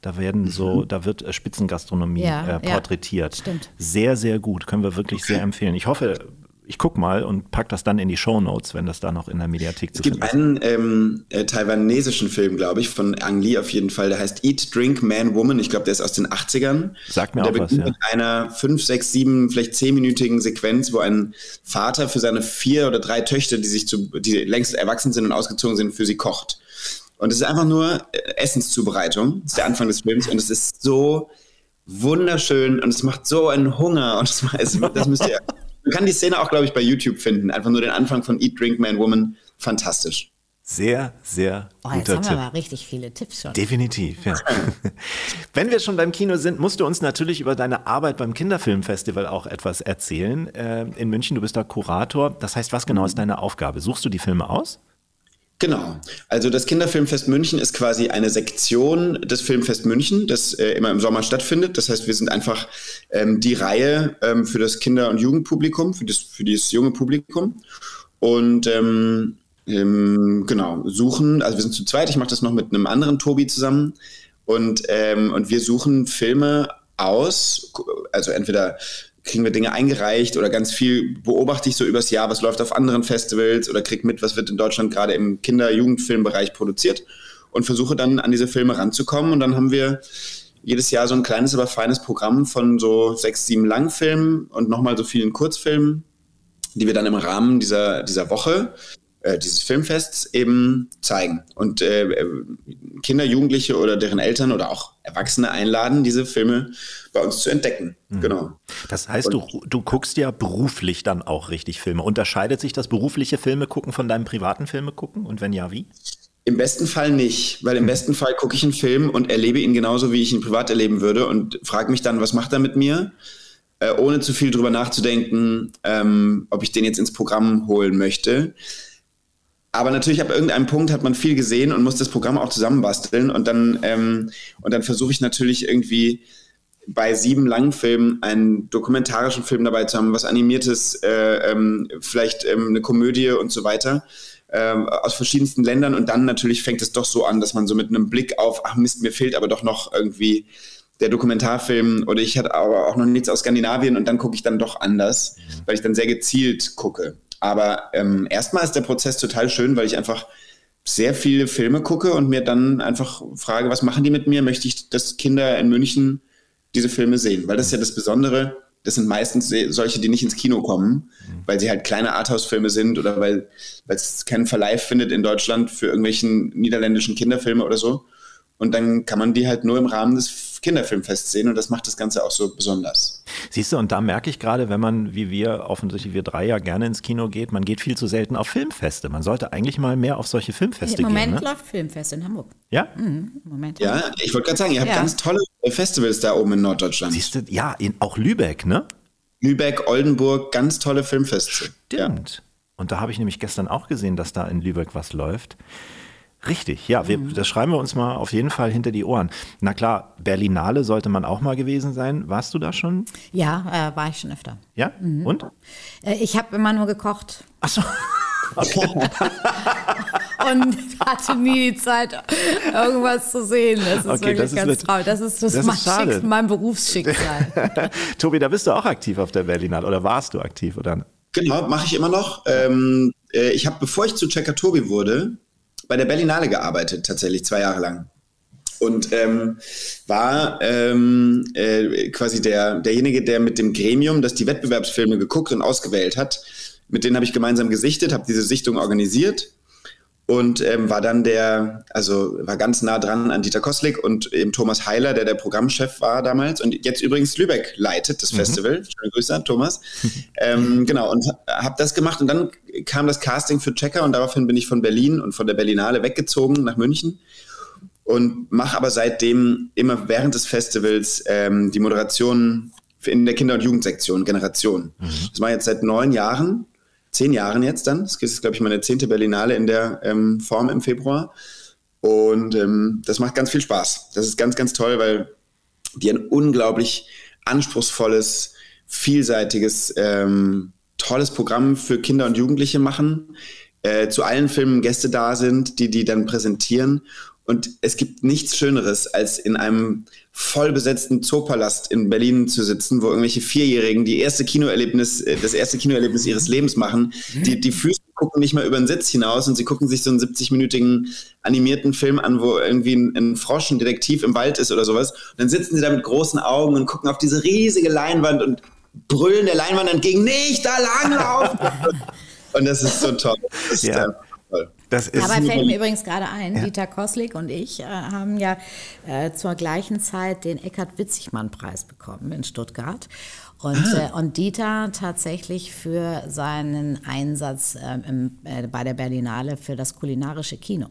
Da werden so, mhm. da wird äh, Spitzengastronomie ja, äh, porträtiert. Ja, stimmt. Sehr, sehr gut. Können wir wirklich sehr empfehlen. Ich hoffe, ich guck mal und pack das dann in die Show Notes, wenn das da noch in der Mediathek zu finden ist. Es gibt einen ähm, äh, taiwanesischen Film, glaube ich, von Ang Lee auf jeden Fall, der heißt Eat, Drink, Man, Woman. Ich glaube, der ist aus den 80ern. Sagt mir und auch der was, ja. mit einer 5, 6, 7, vielleicht 10-minütigen Sequenz, wo ein Vater für seine vier oder drei Töchter, die sich zu, die längst erwachsen sind und ausgezogen sind, für sie kocht. Und es ist einfach nur äh, Essenszubereitung. Das ist der Anfang des Films und es ist so wunderschön und es macht so einen Hunger und das, das müsst ihr man kann die Szene auch, glaube ich, bei YouTube finden. Einfach nur den Anfang von Eat, Drink, Man, Woman. Fantastisch. Sehr, sehr Oh, jetzt guter haben wir Tipp. aber richtig viele Tipps schon. Definitiv, ja. Wenn wir schon beim Kino sind, musst du uns natürlich über deine Arbeit beim Kinderfilmfestival auch etwas erzählen. Äh, in München, du bist da Kurator. Das heißt, was genau ist deine Aufgabe? Suchst du die Filme aus? Genau. Also das Kinderfilmfest München ist quasi eine Sektion des Filmfest München, das äh, immer im Sommer stattfindet. Das heißt, wir sind einfach ähm, die Reihe ähm, für das Kinder- und Jugendpublikum, für das, für dieses junge Publikum. Und ähm, ähm, genau, suchen, also wir sind zu zweit, ich mache das noch mit einem anderen Tobi zusammen. Und, ähm, und wir suchen Filme aus, also entweder kriegen wir Dinge eingereicht oder ganz viel beobachte ich so übers Jahr, was läuft auf anderen Festivals oder krieg mit, was wird in Deutschland gerade im Kinder-Jugendfilmbereich produziert und versuche dann an diese Filme ranzukommen. Und dann haben wir jedes Jahr so ein kleines, aber feines Programm von so sechs, sieben Langfilmen und nochmal so vielen Kurzfilmen, die wir dann im Rahmen dieser, dieser Woche äh, dieses Filmfests eben zeigen und äh, Kinder, Jugendliche oder deren Eltern oder auch Erwachsene einladen, diese Filme bei uns zu entdecken. Genau. Das heißt, du, du guckst ja beruflich dann auch richtig Filme. Unterscheidet sich das berufliche Filme gucken von deinem privaten Filme gucken? Und wenn ja, wie? Im besten Fall nicht, weil im besten Fall gucke ich einen Film und erlebe ihn genauso, wie ich ihn privat erleben würde und frage mich dann, was macht er mit mir, äh, ohne zu viel drüber nachzudenken, ähm, ob ich den jetzt ins Programm holen möchte. Aber natürlich ab irgendeinem Punkt hat man viel gesehen und muss das Programm auch zusammenbasteln. Und dann, ähm, und dann versuche ich natürlich irgendwie bei sieben langen Filmen einen dokumentarischen Film dabei zu haben, was animiertes, äh, ähm, vielleicht ähm, eine Komödie und so weiter ähm, aus verschiedensten Ländern. Und dann natürlich fängt es doch so an, dass man so mit einem Blick auf, ach Mist, mir fehlt aber doch noch irgendwie der Dokumentarfilm oder ich hatte aber auch noch nichts aus Skandinavien. Und dann gucke ich dann doch anders, weil ich dann sehr gezielt gucke. Aber ähm, erstmal ist der Prozess total schön, weil ich einfach sehr viele Filme gucke und mir dann einfach frage, was machen die mit mir? Möchte ich, dass Kinder in München diese Filme sehen? Weil das ist ja das Besondere. Das sind meistens solche, die nicht ins Kino kommen, weil sie halt kleine Arthouse-Filme sind oder weil weil es keinen Verleih findet in Deutschland für irgendwelchen niederländischen Kinderfilme oder so. Und dann kann man die halt nur im Rahmen des Kinderfilmfests sehen und das macht das Ganze auch so besonders. Siehst du, und da merke ich gerade, wenn man, wie wir, offensichtlich wir drei ja gerne ins Kino geht, man geht viel zu selten auf Filmfeste. Man sollte eigentlich mal mehr auf solche Filmfeste Im Moment gehen. Ne? läuft Filmfest in Hamburg. Ja? Im Moment. Ja, ich wollte gerade sagen, ihr habt Ja. ganz tolle Festivals da oben in Norddeutschland. Siehst du, ja, in, auch Lübeck, ne? Lübeck, Oldenburg, ganz tolle Filmfeste. Ja. Stimmt. Und da habe ich nämlich gestern auch gesehen, dass da in Lübeck was läuft. Richtig, ja, wir, das schreiben wir uns mal auf jeden Fall hinter die Ohren. Na klar, Berlinale sollte man auch mal gewesen sein. Warst du da schon? Ja, äh, war ich schon öfter. Ja? Und? Äh, ich habe immer nur gekocht Achso. und hatte nie die Zeit, irgendwas zu sehen. Das ist Okay, wirklich das ist ganz mit- traurig. Das ist, das das ist mein. Schicksal, mein Berufsschicksal. Tobi, da bist du auch aktiv auf der Berlinale oder warst du aktiv oder? Genau, mache ich immer noch. Ähm, äh, ich habe, bevor ich zu Checker Tobi wurde, bei der Berlinale gearbeitet, tatsächlich zwei Jahre lang. Und ähm, war ähm, äh, quasi der, derjenige, der mit dem Gremium, das die Wettbewerbsfilme geguckt und ausgewählt hat, mit denen habe ich gemeinsam gesichtet, habe diese Sichtung organisiert und ähm, war dann der, also war ganz nah dran an Dieter Koslik und eben Thomas Heiler, der der Programmchef war damals und jetzt übrigens Lübeck leitet das Festival. Schöne Grüße an Thomas. ähm, genau, und habe das gemacht und dann kam das Casting für Checker und daraufhin bin ich von Berlin und von der Berlinale weggezogen nach München und mache aber seitdem immer während des Festivals ähm, die Moderation in der Kinder- und Jugendsektion Generation. Das mache ich jetzt seit neun Jahren, zehn Jahren jetzt dann. Das ist, glaube ich, meine zehnte Berlinale in der ähm, Form im Februar. Und ähm, das macht ganz viel Spaß. Das ist ganz, ganz toll, weil die ein unglaublich anspruchsvolles, vielseitiges, ähm, tolles Programm für Kinder und Jugendliche machen. Äh, zu allen Filmen Gäste da sind, die die dann präsentieren. Und es gibt nichts Schöneres, als in einem vollbesetzten Zoopalast in Berlin zu sitzen, wo irgendwelche Vierjährigen die erste Kinoerlebnis, äh, das erste Kinoerlebnis ihres Lebens machen. Die, die Füße gucken nicht mal über den Sitz hinaus und sie gucken sich so einen 70-minütigen animierten Film an, wo irgendwie ein, ein Frosch, ein Detektiv im Wald ist oder sowas. Und dann sitzen sie da mit großen Augen und gucken auf diese riesige Leinwand und brüllen der Leinwand entgegen, nicht da langlaufen! und das ist so toll. Das ist Ja. Toll. Das ist Dabei fällt mir übrigens gerade ein, Dieter Koslik und ich äh, haben ja äh, zur gleichen Zeit den Eckhard Witzigmann-Preis bekommen in Stuttgart. Und, äh, und Dieter tatsächlich für seinen Einsatz ähm, im, äh, bei der Berlinale für das kulinarische Kino.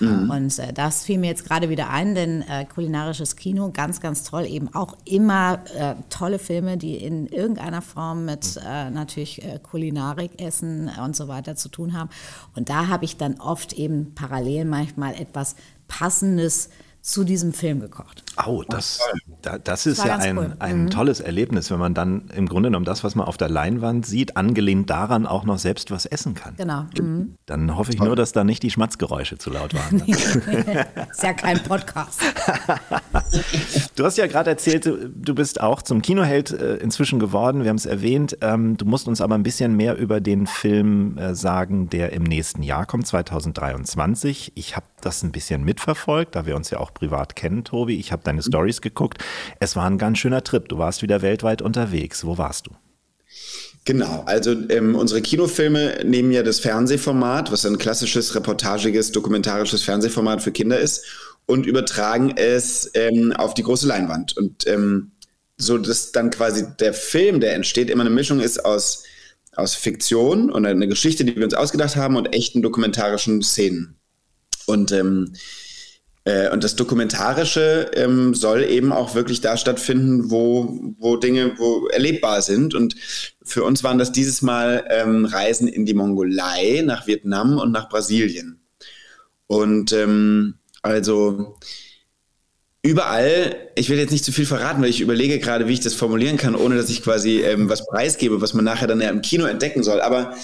Mhm. Und äh, das fiel mir jetzt gerade wieder ein, denn äh, kulinarisches Kino, ganz, ganz toll, eben auch immer äh, tolle Filme, die in irgendeiner Form mit äh, natürlich äh, Kulinarik, Essen und so weiter zu tun haben. Und da habe ich dann oft eben parallel manchmal etwas Passendes zu diesem Film gekocht. Oh, das, das, das ist das ja ein, cool. ein mhm. tolles Erlebnis, wenn man dann im Grunde genommen das, was man auf der Leinwand sieht, angelehnt daran auch noch selbst was essen kann. Genau. Mhm. Dann hoffe ich nur, dass da nicht die Schmatzgeräusche zu laut waren. ist ja kein Podcast. du hast ja gerade erzählt, du bist auch zum Kinoheld äh, inzwischen geworden. Wir haben es erwähnt. Ähm, du musst uns aber ein bisschen mehr über den Film äh, sagen, der im nächsten Jahr kommt, 2023. Ich habe das ein bisschen mitverfolgt, da wir uns ja auch privat kennen, Tobi. Ich habe deine Stories geguckt. Es war ein ganz schöner Trip. Du warst wieder weltweit unterwegs. Wo warst du? Genau, also ähm, unsere Kinofilme nehmen ja das Fernsehformat, was ein klassisches, reportagiges, dokumentarisches Fernsehformat für Kinder ist, und übertragen es ähm, auf die große Leinwand. Und ähm, so dass dann quasi der Film, der entsteht, immer eine Mischung ist aus, aus Fiktion und eine Geschichte, die wir uns ausgedacht haben, und echten dokumentarischen Szenen. Und ähm, äh, und das Dokumentarische ähm, soll eben auch wirklich da stattfinden, wo, wo Dinge wo erlebbar sind. Und für uns waren das dieses Mal ähm, Reisen in die Mongolei, nach Vietnam und nach Brasilien. Und ähm, also überall, ich will jetzt nicht zu viel verraten, weil ich überlege gerade, wie ich das formulieren kann, ohne dass ich quasi ähm, was preisgebe, was man nachher dann ja im Kino entdecken soll. Aber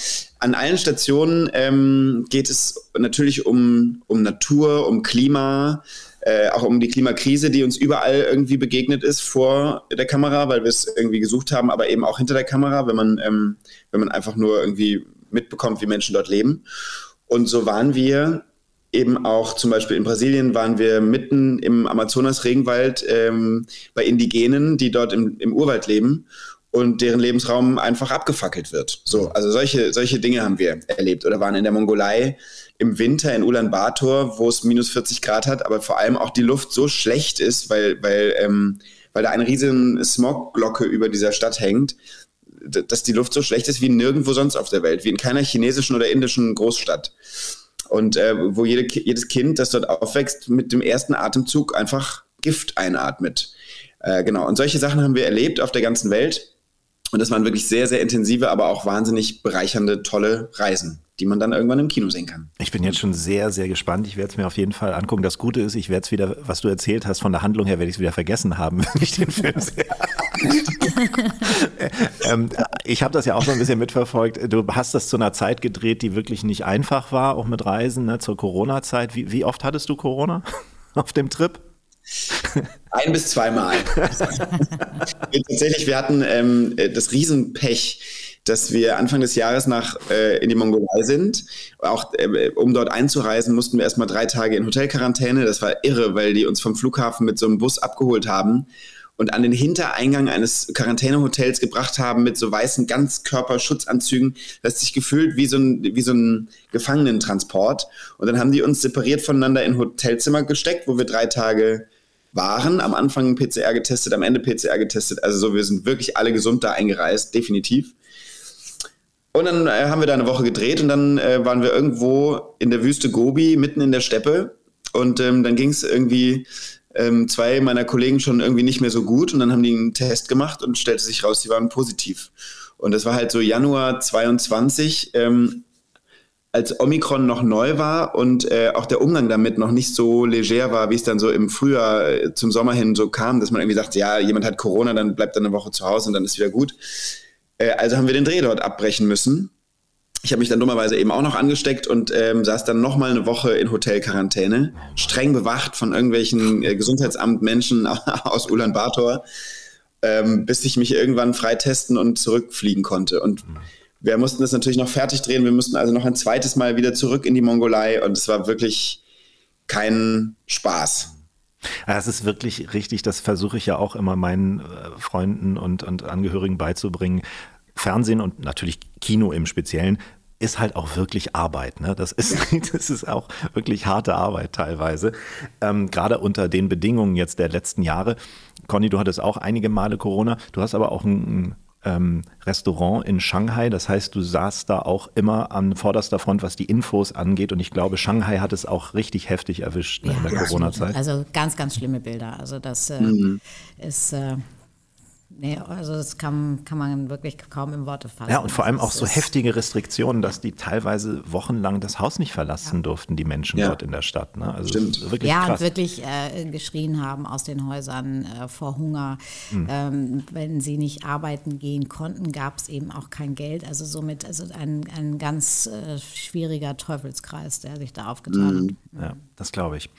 an allen Stationen ähm, geht es natürlich um, um Natur, um Klima, äh, auch um die Klimakrise, die uns überall irgendwie begegnet ist vor der Kamera, weil wir es irgendwie gesucht haben, aber eben auch hinter der Kamera, wenn man, ähm, wenn man einfach nur irgendwie mitbekommt, wie Menschen dort leben. Und so waren wir eben auch zum Beispiel in Brasilien waren wir mitten im Amazonas-Regenwald ähm, bei Indigenen, die dort im, im Urwald leben und deren Lebensraum einfach abgefackelt wird. So, also solche, solche Dinge haben wir erlebt oder waren in der Mongolei im Winter in Ulaanbaatar, wo es minus 40 Grad hat, aber vor allem auch die Luft so schlecht ist, weil, weil, ähm, weil da eine riesen Smogglocke über dieser Stadt hängt, dass die Luft so schlecht ist wie nirgendwo sonst auf der Welt, wie in keiner chinesischen oder indischen Großstadt und äh, wo jede, jedes Kind, das dort aufwächst, mit dem ersten Atemzug einfach Gift einatmet. Äh, genau, und solche Sachen haben wir erlebt auf der ganzen Welt. Und das waren wirklich sehr, sehr intensive, aber auch wahnsinnig bereichernde, tolle Reisen, die man dann irgendwann im Kino sehen kann. Ich bin jetzt schon sehr, sehr gespannt. Ich werde es mir auf jeden Fall angucken. Das Gute ist, ich werde es wieder, was du erzählt hast, von der Handlung her werde ich es wieder vergessen haben, wenn ich den Film sehe. ähm, ich habe das ja auch so ein bisschen mitverfolgt. Du hast das zu einer Zeit gedreht, die wirklich nicht einfach war, auch mit Reisen, ne, zur Corona-Zeit. Wie, wie oft hattest du Corona auf dem Trip? Ein bis zweimal. Tatsächlich, wir hatten ähm, das Riesenpech, dass wir Anfang des Jahres nach äh, in die Mongolei sind. Auch äh, um dort einzureisen, mussten wir erstmal drei Tage in Hotelquarantäne. Das war irre, weil die uns vom Flughafen mit so einem Bus abgeholt haben und an den Hintereingang eines Quarantänehotels gebracht haben mit so weißen Ganzkörperschutzanzügen. Das hat sich gefühlt wie so ein, wie so ein Gefangenentransport. Und dann haben die uns separiert voneinander in Hotelzimmer gesteckt, wo wir drei Tage waren. Am Anfang PCR getestet, am Ende PCR getestet. Also so, wir sind wirklich alle gesund da eingereist, definitiv. Und dann äh, haben wir da eine Woche gedreht und dann äh, waren wir irgendwo in der Wüste Gobi, mitten in der Steppe. Und ähm, dann ging es irgendwie ähm, zwei meiner Kollegen schon irgendwie nicht mehr so gut und dann haben die einen Test gemacht und stellte sich raus, die waren positiv. Und das war halt so Januar 22. Ähm, als Omikron noch neu war und äh, auch der Umgang damit noch nicht so leger war, wie es dann so im Frühjahr äh, zum Sommer hin so kam, dass man irgendwie sagt, ja, jemand hat Corona, dann bleibt er eine Woche zu Hause und dann ist wieder gut. Äh, also haben wir den Dreh dort abbrechen müssen. Ich habe mich dann dummerweise eben auch noch angesteckt und ähm, saß dann noch mal eine Woche in Hotelquarantäne, streng bewacht von irgendwelchen äh, Gesundheitsamtmenschen aus Ulaanbaatar, ähm, bis ich mich irgendwann freitesten und zurückfliegen konnte. Und wir mussten das natürlich noch fertig drehen. Wir mussten also noch ein zweites Mal wieder zurück in die Mongolei und es war wirklich kein Spaß. Es ist wirklich richtig, das versuche ich ja auch immer meinen äh, Freunden und, und Angehörigen beizubringen. Fernsehen und natürlich Kino im Speziellen ist halt auch wirklich Arbeit. Ne? Das, ist, das ist auch wirklich harte Arbeit teilweise. Ähm, Gerade unter den Bedingungen jetzt der letzten Jahre. Conny, du hattest auch einige Male Corona. Du hast aber auch einen ähm, Restaurant in Shanghai. Das heißt, du saßt da auch immer an vorderster Front, was die Infos angeht. Und ich glaube, Shanghai hat es auch richtig heftig erwischt ne, in der Corona-Zeit. Also ganz, ganz schlimme Bilder. Also das äh, mhm. ist äh, Nee, also das kann, kann man wirklich kaum in Worte fassen. Ja, und vor allem auch so heftige Restriktionen, dass die teilweise wochenlang das Haus nicht verlassen ja. durften, die Menschen ja. dort in der Stadt. Ne? Also Stimmt. Wirklich ja, krass. und wirklich äh, geschrien haben aus den Häusern äh, vor Hunger. Mhm. Ähm, wenn sie nicht arbeiten gehen konnten, gab es eben auch kein Geld. Also somit also ein, ein ganz äh, schwieriger Teufelskreis, der sich da aufgetan mhm. hat. Ja, das glaube ich.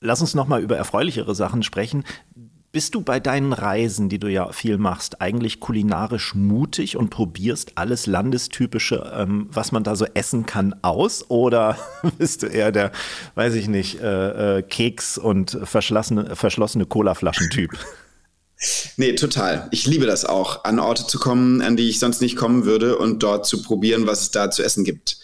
Lass uns noch mal über erfreulichere Sachen sprechen. Bist du bei deinen Reisen, die du ja viel machst, eigentlich kulinarisch mutig und probierst alles Landestypische, ähm, was man da so essen kann, aus? Oder bist du eher der, weiß ich nicht, äh, äh, Keks- und verschlossene, verschlossene Colaflaschen-Typ? Nee, total. Ich liebe das auch, an Orte zu kommen, an die ich sonst nicht kommen würde und dort zu probieren, was es da zu essen gibt.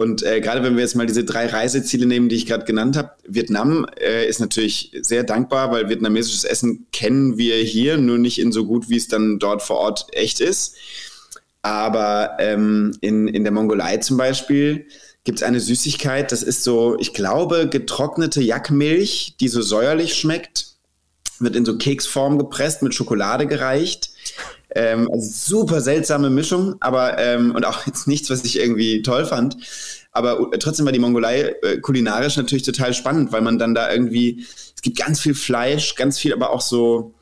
Und äh, gerade wenn wir jetzt mal diese drei Reiseziele nehmen, die ich gerade genannt habe, Vietnam äh, ist natürlich sehr dankbar, weil vietnamesisches Essen kennen wir hier, nur nicht in so gut, wie es dann dort vor Ort echt ist. Aber ähm, in, in der Mongolei zum Beispiel gibt es eine Süßigkeit, das ist so, ich glaube, getrocknete Jackmilch, die so säuerlich schmeckt, wird in so Keksform gepresst, mit Schokolade gereicht. Ähm, also super seltsame Mischung, aber ähm, und auch jetzt nichts, was ich irgendwie toll fand. Aber trotzdem war die Mongolei äh, kulinarisch natürlich total spannend, weil man dann da irgendwie, es gibt ganz viel Fleisch, ganz viel, aber auch so,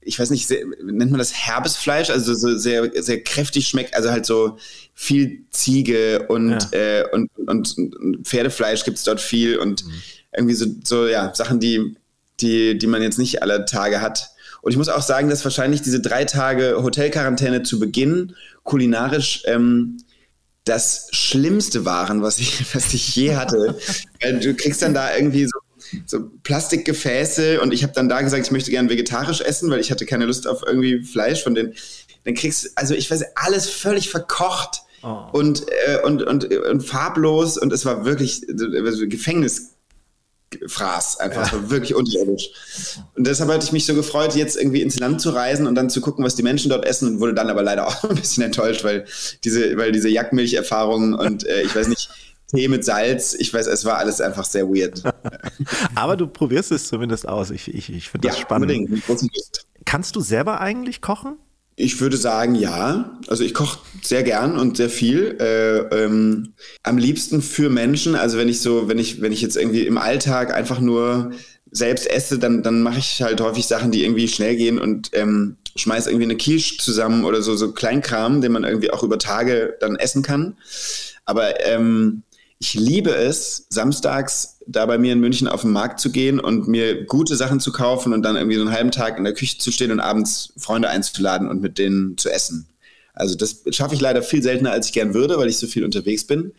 ich weiß nicht, sehr, nennt man das herbes Fleisch, also so sehr, sehr kräftig schmeckt, also halt so viel Ziege und, ja. äh, und, und, und, Pferdefleisch gibt es dort viel und mhm. irgendwie so, so, ja, Sachen, die, die, die man jetzt nicht alle Tage hat. Und ich muss auch sagen, dass wahrscheinlich diese drei Tage Hotelquarantäne zu Beginn kulinarisch ähm, das Schlimmste waren, was ich, was ich je hatte. Weil du kriegst dann da irgendwie so, so Plastikgefäße und ich habe dann da gesagt, ich möchte gerne vegetarisch essen, weil ich hatte keine Lust auf irgendwie Fleisch von den. Dann kriegst du, also ich weiß, alles völlig verkocht. Oh. Und, äh, und, und, und farblos und es war wirklich also Gefängnis fraß. Einfach ja. wirklich unterirdisch. Und deshalb hatte ich mich so gefreut, jetzt irgendwie ins Land zu reisen und dann zu gucken, was die Menschen dort essen und wurde dann aber leider auch ein bisschen enttäuscht, weil diese, weil diese Jackmilch-Erfahrungen und äh, ich weiß nicht, Tee mit Salz, ich weiß, es war alles einfach sehr weird. aber du probierst es zumindest aus. Ich, ich, ich finde das ja, spannend. Unbedingt. Kannst du selber eigentlich kochen? Ich würde sagen, ja. Also ich koche sehr gern und sehr viel. Äh, ähm, am liebsten für Menschen. Also wenn ich so, wenn ich, wenn ich jetzt irgendwie im Alltag einfach nur selbst esse, dann, dann mache ich halt häufig Sachen, die irgendwie schnell gehen und ähm, schmeiß irgendwie eine Quiche zusammen oder so, so Kleinkram, den man irgendwie auch über Tage dann essen kann. Aber ähm, ich liebe es, samstags da bei mir in München auf den Markt zu gehen und mir gute Sachen zu kaufen und dann irgendwie so einen halben Tag in der Küche zu stehen und abends Freunde einzuladen und mit denen zu essen. Also das schaffe ich leider viel seltener, als ich gern würde, weil ich so viel unterwegs bin.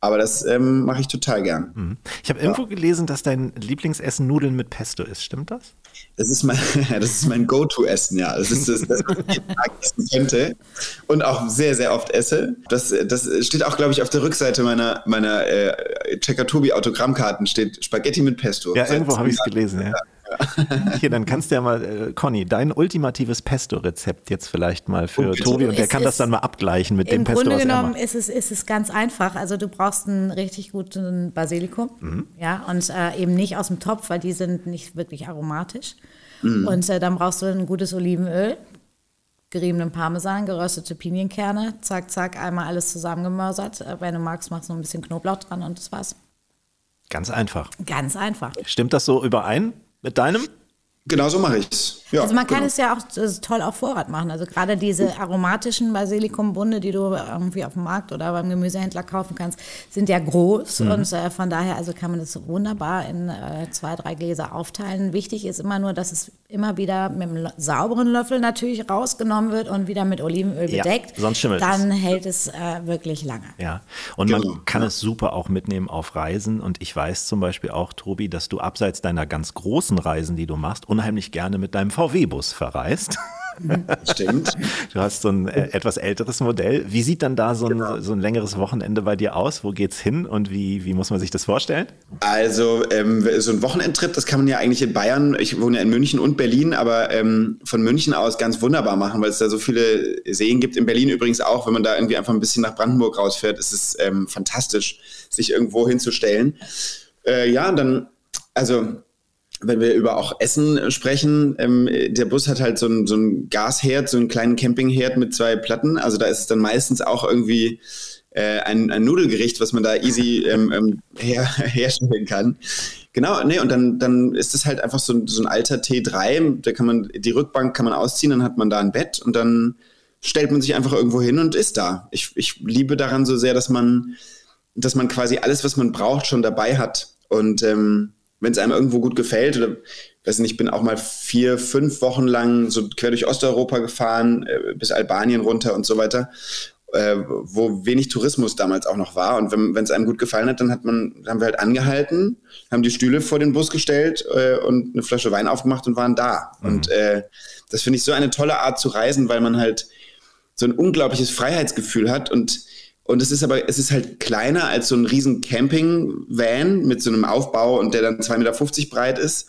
Aber das ähm, mache ich total gern. Mhm. Ich habe irgendwo gelesen, dass dein Lieblingsessen Nudeln mit Pesto ist. Stimmt das? Das ist mein, das ist mein Go-To-Essen, ja. Das ist das, das was ich jeden Tag essen könnte und auch sehr, sehr oft esse. Das, das steht auch, glaube ich, auf der Rückseite meiner, meiner äh, Checker-Tobi-Autogrammkarten steht Spaghetti mit Pesto. Ja, irgendwo habe ich es gelesen, ja. Hier, dann kannst du ja mal, äh, Conny, dein ultimatives Pesto-Rezept jetzt vielleicht mal für okay. Tobi und der es kann das dann mal abgleichen mit dem Pesto. Im Grunde genommen ist es, ist es ganz einfach. Also du brauchst einen richtig guten Basilikum, mhm. ja, und äh, eben nicht aus dem Topf, weil die sind nicht wirklich aromatisch. Mhm. Und äh, dann brauchst du ein gutes Olivenöl, geriebenen Parmesan, geröstete Pinienkerne, zack, zack, einmal alles zusammengemörsert. Äh, wenn du magst, machst du noch ein bisschen Knoblauch dran und das war's. Ganz einfach. Ganz einfach. Stimmt das so überein? Mit deinem? Genauso mache ich es. Ja, also man kann genau. es ja auch toll auf Vorrat machen. Also gerade diese aromatischen Basilikumbunde, die du irgendwie auf dem Markt oder beim Gemüsehändler kaufen kannst, sind ja groß mhm. und äh, von daher also kann man das wunderbar in äh, zwei, drei Gläser aufteilen. Wichtig ist immer nur, dass es immer wieder mit einem sauberen Löffel natürlich rausgenommen wird und wieder mit Olivenöl bedeckt. Ja, sonst schimmelt Dann es. hält es äh, wirklich lange. Ja, und genau. man kann ja. es super auch mitnehmen auf Reisen und ich weiß zum Beispiel auch, Tobi, dass du abseits deiner ganz großen Reisen, die du machst, unheimlich gerne mit deinem VW-Bus verreist. Stimmt. Du hast so ein äh, etwas älteres Modell. Wie sieht dann da so ein, genau. so ein längeres Wochenende bei dir aus? Wo geht's hin und wie, wie muss man sich das vorstellen? Also ähm, so ein Wochenendtrip, das kann man ja eigentlich in Bayern, ich wohne ja in München und Berlin, aber ähm, von München aus ganz wunderbar machen, weil es da so viele Seen gibt. In Berlin übrigens auch, wenn man da irgendwie einfach ein bisschen nach Brandenburg rausfährt, ist es ähm, fantastisch, sich irgendwo hinzustellen. Äh, ja, dann, also wenn wir über auch Essen sprechen, ähm, der Bus hat halt so ein, so ein Gasherd, so einen kleinen Campingherd mit zwei Platten. Also da ist es dann meistens auch irgendwie äh, ein, ein Nudelgericht, was man da easy ähm, ähm her, herstellen kann. Genau, nee, und dann, dann ist es halt einfach so, so ein alter T3, da kann man, die Rückbank kann man ausziehen, dann hat man da ein Bett und dann stellt man sich einfach irgendwo hin und ist da. Ich, ich liebe daran so sehr, dass man, dass man quasi alles, was man braucht, schon dabei hat. Und ähm, wenn es einem irgendwo gut gefällt, oder weiß nicht, ich bin auch mal vier, fünf Wochen lang so quer durch Osteuropa gefahren, äh, bis Albanien runter und so weiter, äh, wo wenig Tourismus damals auch noch war. Und wenn es einem gut gefallen hat, dann hat man, haben wir halt angehalten, haben die Stühle vor den Bus gestellt äh, und eine Flasche Wein aufgemacht und waren da. Mhm. Und äh, das finde ich so eine tolle Art zu reisen, weil man halt so ein unglaubliches Freiheitsgefühl hat und und es ist aber, es ist halt kleiner als so ein riesen Camping-Van mit so einem Aufbau und der dann 2,50 Meter breit ist.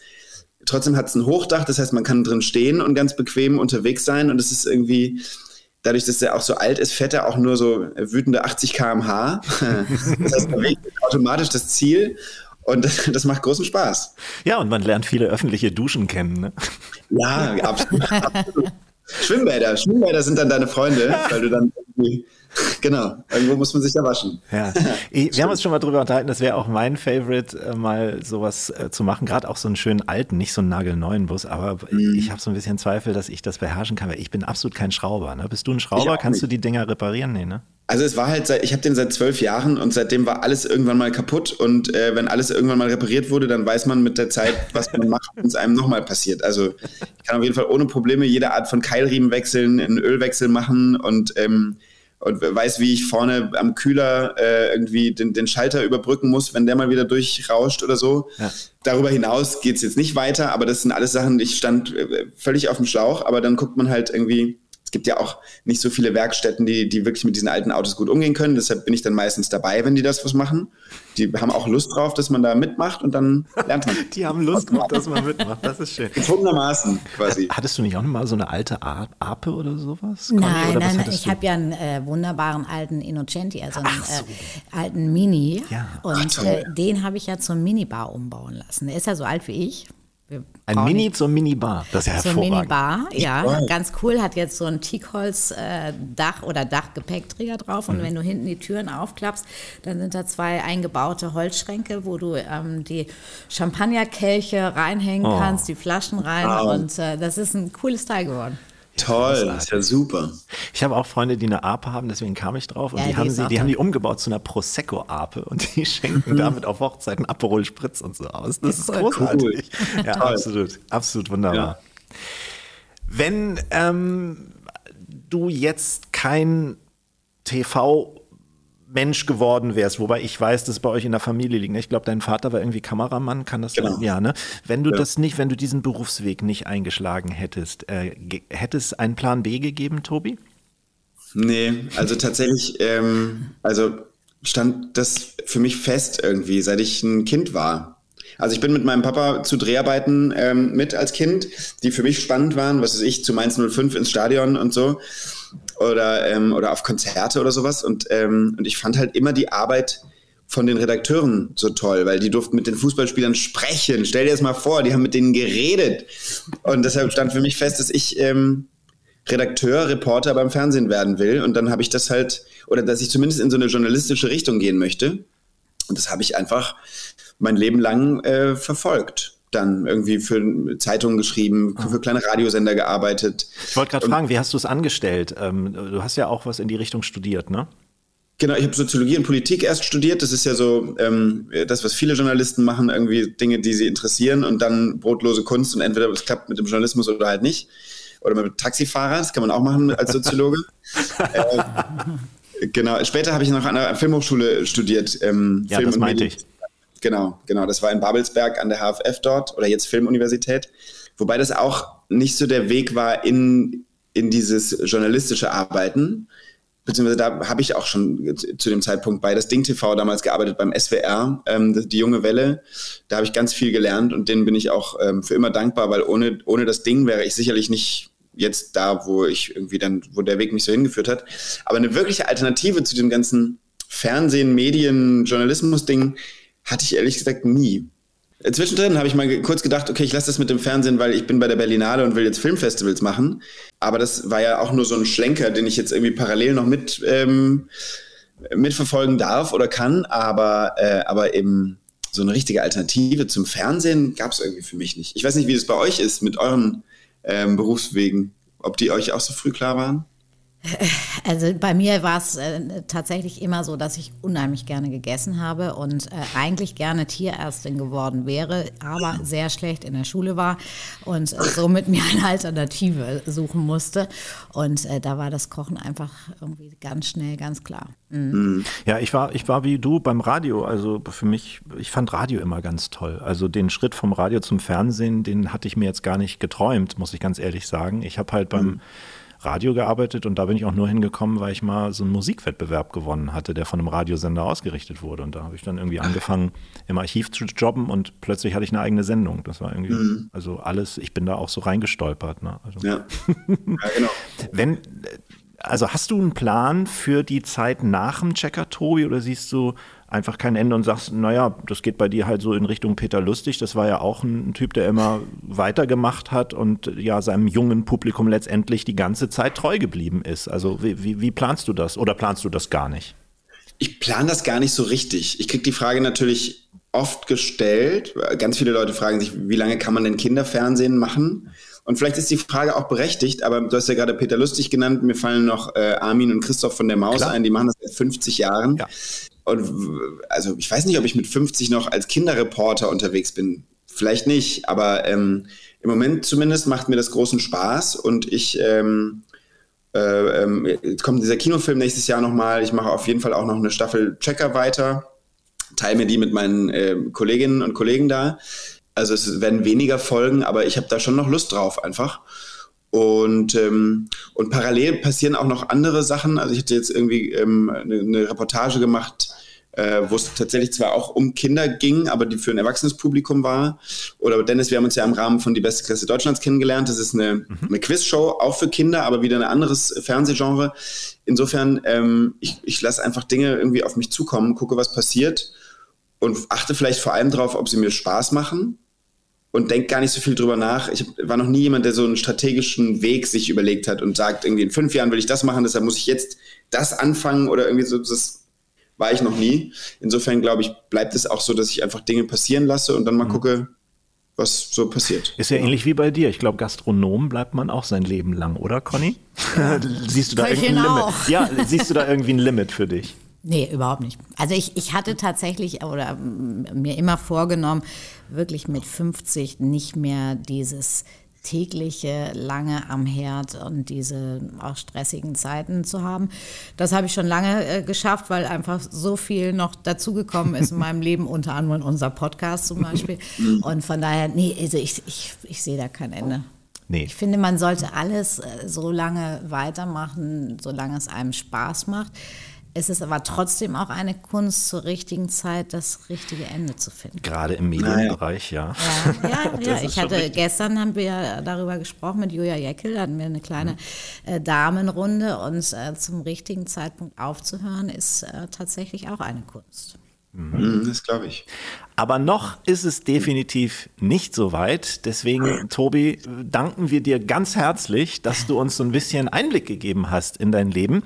Trotzdem hat es ein Hochdach, das heißt, man kann drin stehen und ganz bequem unterwegs sein. Und es ist irgendwie, dadurch, dass er auch so alt ist, fährt er auch nur so wütende 80 km/h. das heißt, man automatisch das Ziel. Und das, das, macht großen Spaß. Ja, und man lernt viele öffentliche Duschen kennen. Ne? Ja, absolut. absolut. Schwimmbäder. Schwimmbäder sind dann deine Freunde, weil du dann irgendwie Genau, irgendwo muss man sich ja waschen. Ja. Wir haben uns schon mal drüber unterhalten, das wäre auch mein Favorite, äh, mal sowas äh, zu machen, gerade auch so einen schönen alten, nicht so einen nagelneuen Bus, aber mhm. ich habe so ein bisschen Zweifel, dass ich das beherrschen kann, weil ich bin absolut kein Schrauber. Ne? Bist du ein Schrauber? Kannst nicht. du die Dinger reparieren? Nee, ne? Also es war halt, seit, ich habe den seit zwölf Jahren und seitdem war alles irgendwann mal kaputt und äh, wenn alles irgendwann mal repariert wurde, dann weiß man mit der Zeit, was man macht, wenn es einem nochmal passiert. Also ich kann auf jeden Fall ohne Probleme jede Art von Keilriemen wechseln, einen Ölwechsel machen und ähm, und weiß, wie ich vorne am Kühler äh, irgendwie den, den Schalter überbrücken muss, wenn der mal wieder durchrauscht oder so. Ja. Darüber hinaus geht's jetzt nicht weiter, aber das sind alles Sachen, ich stand äh, völlig auf dem Schlauch, aber dann guckt man halt irgendwie es gibt ja auch nicht so viele Werkstätten, die, die wirklich mit diesen alten Autos gut umgehen können. Deshalb bin ich dann meistens dabei, wenn die das was machen. Die haben auch Lust drauf, dass man da mitmacht und dann lernt man. Die haben Lust drauf, dass man mitmacht. Das ist schön. Gezwungenermaßen quasi. Hattest du nicht auch noch mal so eine alte Ape oder sowas? Nein, oder nein, nein. Ich habe ja einen äh, wunderbaren alten Innocenti, also einen so. äh, alten Mini. Ja. Und Ach, äh, den habe ich ja zum Minibar umbauen lassen. Der ist ja so alt wie ich. Ein Mini zur Minibar. Das ist ja hervorragend. Zur Minibar, ja. Ganz cool. Hat jetzt so ein Teakholz-Dach äh, oder Dachgepäckträger drauf. Und mhm. wenn du hinten die Türen aufklappst, dann sind da zwei eingebaute Holzschränke, wo du ähm, die Champagnerkelche reinhängen oh. kannst, die Flaschen rein. Wow. Und äh, das ist ein cooles Teil geworden. Toll, das ist ja super. Ich habe auch Freunde, die eine Ape haben, deswegen kam ich drauf. Und ja, die, die, haben sie, die haben die umgebaut zu einer Prosecco-Ape und die schenken damit auf Hochzeiten Aperol Spritz und so aus. Das ist großartig. Cool. Ja, absolut, absolut wunderbar. Ja. Wenn ähm, du jetzt kein TV Mensch geworden wärst, wobei ich weiß, dass es bei euch in der Familie liegt. Ich glaube, dein Vater war irgendwie Kameramann, kann das genau. sein? Ja, ne? Wenn du ja. das nicht, wenn du diesen Berufsweg nicht eingeschlagen hättest, äh, hätte es einen Plan B gegeben, Tobi? Nee, also tatsächlich, ähm, also stand das für mich fest irgendwie, seit ich ein Kind war. Also ich bin mit meinem Papa zu Dreharbeiten ähm, mit als Kind, die für mich spannend waren, was weiß ich, zu Mainz 05 ins Stadion und so oder, ähm, oder auf Konzerte oder sowas. Und, ähm, und ich fand halt immer die Arbeit von den Redakteuren so toll, weil die durften mit den Fußballspielern sprechen. Stell dir das mal vor, die haben mit denen geredet. Und deshalb stand für mich fest, dass ich ähm, Redakteur, Reporter beim Fernsehen werden will. Und dann habe ich das halt, oder dass ich zumindest in so eine journalistische Richtung gehen möchte. Und das habe ich einfach mein Leben lang äh, verfolgt dann irgendwie für Zeitungen geschrieben, für, für kleine Radiosender gearbeitet. Ich wollte gerade fragen, wie hast du es angestellt? Ähm, du hast ja auch was in die Richtung studiert, ne? Genau, ich habe Soziologie und Politik erst studiert. Das ist ja so ähm, das, was viele Journalisten machen, irgendwie Dinge, die sie interessieren und dann brotlose Kunst und entweder es klappt mit dem Journalismus oder halt nicht. Oder mit Taxifahrer, das kann man auch machen als Soziologe. äh, genau, später habe ich noch an einer Filmhochschule studiert. Ähm, ja, Film das meinte ich. Genau, genau. Das war in Babelsberg an der HFF dort oder jetzt Filmuniversität. Wobei das auch nicht so der Weg war in, in dieses journalistische Arbeiten. Beziehungsweise da habe ich auch schon zu dem Zeitpunkt bei das Ding TV damals gearbeitet beim SWR, ähm, die junge Welle. Da habe ich ganz viel gelernt und denen bin ich auch ähm, für immer dankbar, weil ohne, ohne das Ding wäre ich sicherlich nicht jetzt da, wo ich irgendwie dann, wo der Weg mich so hingeführt hat. Aber eine wirkliche Alternative zu dem ganzen Fernsehen, Medien, Journalismus-Ding hatte ich ehrlich gesagt nie. Zwischendrin habe ich mal kurz gedacht, okay, ich lasse das mit dem Fernsehen, weil ich bin bei der Berlinale und will jetzt Filmfestivals machen. Aber das war ja auch nur so ein Schlenker, den ich jetzt irgendwie parallel noch mit ähm, mitverfolgen darf oder kann. Aber, äh, aber eben so eine richtige Alternative zum Fernsehen gab es irgendwie für mich nicht. Ich weiß nicht, wie das bei euch ist mit euren ähm, Berufswegen, ob die euch auch so früh klar waren. Also bei mir war es äh, tatsächlich immer so, dass ich unheimlich gerne gegessen habe und äh, eigentlich gerne Tierärztin geworden wäre, aber sehr schlecht in der Schule war und äh, somit mir eine Alternative suchen musste. Und äh, da war das Kochen einfach irgendwie ganz schnell, ganz klar. Mhm. Ja, ich war, ich war wie du beim Radio. Also für mich, ich fand Radio immer ganz toll. Also den Schritt vom Radio zum Fernsehen, den hatte ich mir jetzt gar nicht geträumt, muss ich ganz ehrlich sagen. Ich habe halt beim mhm Radio gearbeitet und da bin ich auch nur hingekommen, weil ich mal so einen Musikwettbewerb gewonnen hatte, der von einem Radiosender ausgerichtet wurde. Und da habe ich dann irgendwie angefangen, im Archiv zu jobben und plötzlich hatte ich eine eigene Sendung. Das war irgendwie, mhm. also alles, ich bin da auch so reingestolpert. Ne? Also, ja. ja, genau. Wenn, also hast du einen Plan für die Zeit nach dem Checker, Tobi, oder siehst du, einfach kein Ende und sagst, naja, das geht bei dir halt so in Richtung Peter Lustig. Das war ja auch ein Typ, der immer weitergemacht hat und ja seinem jungen Publikum letztendlich die ganze Zeit treu geblieben ist. Also wie, wie, wie planst du das oder planst du das gar nicht? Ich plane das gar nicht so richtig. Ich kriege die Frage natürlich oft gestellt. Ganz viele Leute fragen sich, wie lange kann man denn Kinderfernsehen machen? Und vielleicht ist die Frage auch berechtigt, aber du hast ja gerade Peter Lustig genannt. Mir fallen noch äh, Armin und Christoph von der Maus Klar. ein, die machen das seit 50 Jahren. Ja. Und also ich weiß nicht, ob ich mit 50 noch als Kinderreporter unterwegs bin. Vielleicht nicht, aber ähm, im Moment zumindest macht mir das großen Spaß und ich ähm, äh, ähm, jetzt kommt dieser Kinofilm nächstes Jahr nochmal. Ich mache auf jeden Fall auch noch eine Staffel Checker weiter, teile mir die mit meinen äh, Kolleginnen und Kollegen da. Also es werden weniger Folgen, aber ich habe da schon noch Lust drauf einfach. Und, ähm, und parallel passieren auch noch andere Sachen. Also ich hatte jetzt irgendwie ähm, eine, eine Reportage gemacht, äh, wo es tatsächlich zwar auch um Kinder ging, aber die für ein erwachsenes Publikum war. Oder Dennis, wir haben uns ja im Rahmen von Die beste Klasse Deutschlands kennengelernt. Das ist eine, mhm. eine Quizshow, auch für Kinder, aber wieder ein anderes Fernsehgenre. Insofern, ähm, ich, ich lasse einfach Dinge irgendwie auf mich zukommen, gucke, was passiert und achte vielleicht vor allem darauf, ob sie mir Spaß machen und denkt gar nicht so viel drüber nach. Ich war noch nie jemand, der so einen strategischen Weg sich überlegt hat und sagt, irgendwie in fünf Jahren will ich das machen, deshalb muss ich jetzt das anfangen oder irgendwie so. Das war ich noch nie. Insofern glaube ich, bleibt es auch so, dass ich einfach Dinge passieren lasse und dann mal mhm. gucke, was so passiert. Ist ja, ja, ähnlich wie bei dir. Ich glaube, Gastronom bleibt man auch sein Leben lang, oder Conny? siehst du da irgendwie ein Limit? Ja, siehst du da irgendwie ein Limit für dich? Nee, überhaupt nicht. Also ich, ich hatte tatsächlich oder mir immer vorgenommen, wirklich mit 50 nicht mehr dieses tägliche lange am Herd und diese auch stressigen Zeiten zu haben. Das habe ich schon lange äh, geschafft, weil einfach so viel noch dazugekommen ist in meinem Leben, unter anderem unser Podcast zum Beispiel. Und von daher, nee, also ich, ich, ich sehe da kein Ende. Nee. Ich finde, man sollte alles äh, so lange weitermachen, solange es einem Spaß macht. Es ist aber trotzdem auch eine Kunst, zur richtigen Zeit das richtige Ende zu finden. Gerade im Medienbereich, ja. Ja, ja, ja. ich hatte richtig. gestern haben wir darüber gesprochen mit Julia Jeckel, hatten wir eine kleine äh, Damenrunde und äh, zum richtigen Zeitpunkt aufzuhören ist äh, tatsächlich auch eine Kunst. Mhm. Das glaube ich. Aber noch ist es definitiv nicht so weit. Deswegen, Tobi, danken wir dir ganz herzlich, dass du uns so ein bisschen Einblick gegeben hast in dein Leben.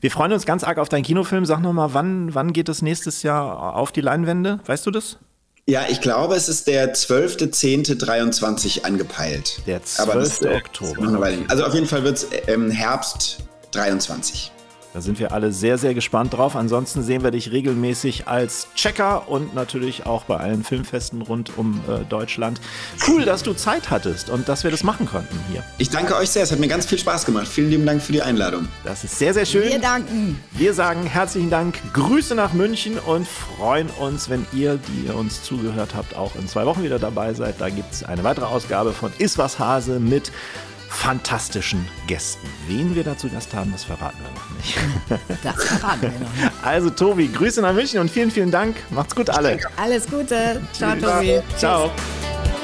Wir freuen uns ganz arg auf deinen Kinofilm. Sag nochmal, wann, wann geht es nächstes Jahr auf die Leinwände? Weißt du das? Ja, ich glaube, es ist der 12.10.23 angepeilt. Der 12. Das, äh, Oktober. Also auf jeden Fall wird es ähm, Herbst 23. Da sind wir alle sehr, sehr gespannt drauf. Ansonsten sehen wir dich regelmäßig als Checker und natürlich auch bei allen Filmfesten rund um äh, Deutschland. Cool, dass du Zeit hattest und dass wir das machen konnten hier. Ich danke euch sehr. Es hat mir ganz viel Spaß gemacht. Vielen lieben Dank für die Einladung. Das ist sehr, sehr schön. Wir danken. Wir sagen herzlichen Dank, Grüße nach München und freuen uns, wenn ihr, die ihr uns zugehört habt, auch in zwei Wochen wieder dabei seid. Da gibt es eine weitere Ausgabe von Iswas Hase mit fantastischen Gästen. Wen wir dazu Gast haben, das verraten wir noch nicht. Das verraten wir noch nicht. Also Tobi, Grüße nach München und vielen, vielen Dank. Macht's gut alle. Alles Gute. Ciao, Tobi. Ciao. Tschüss.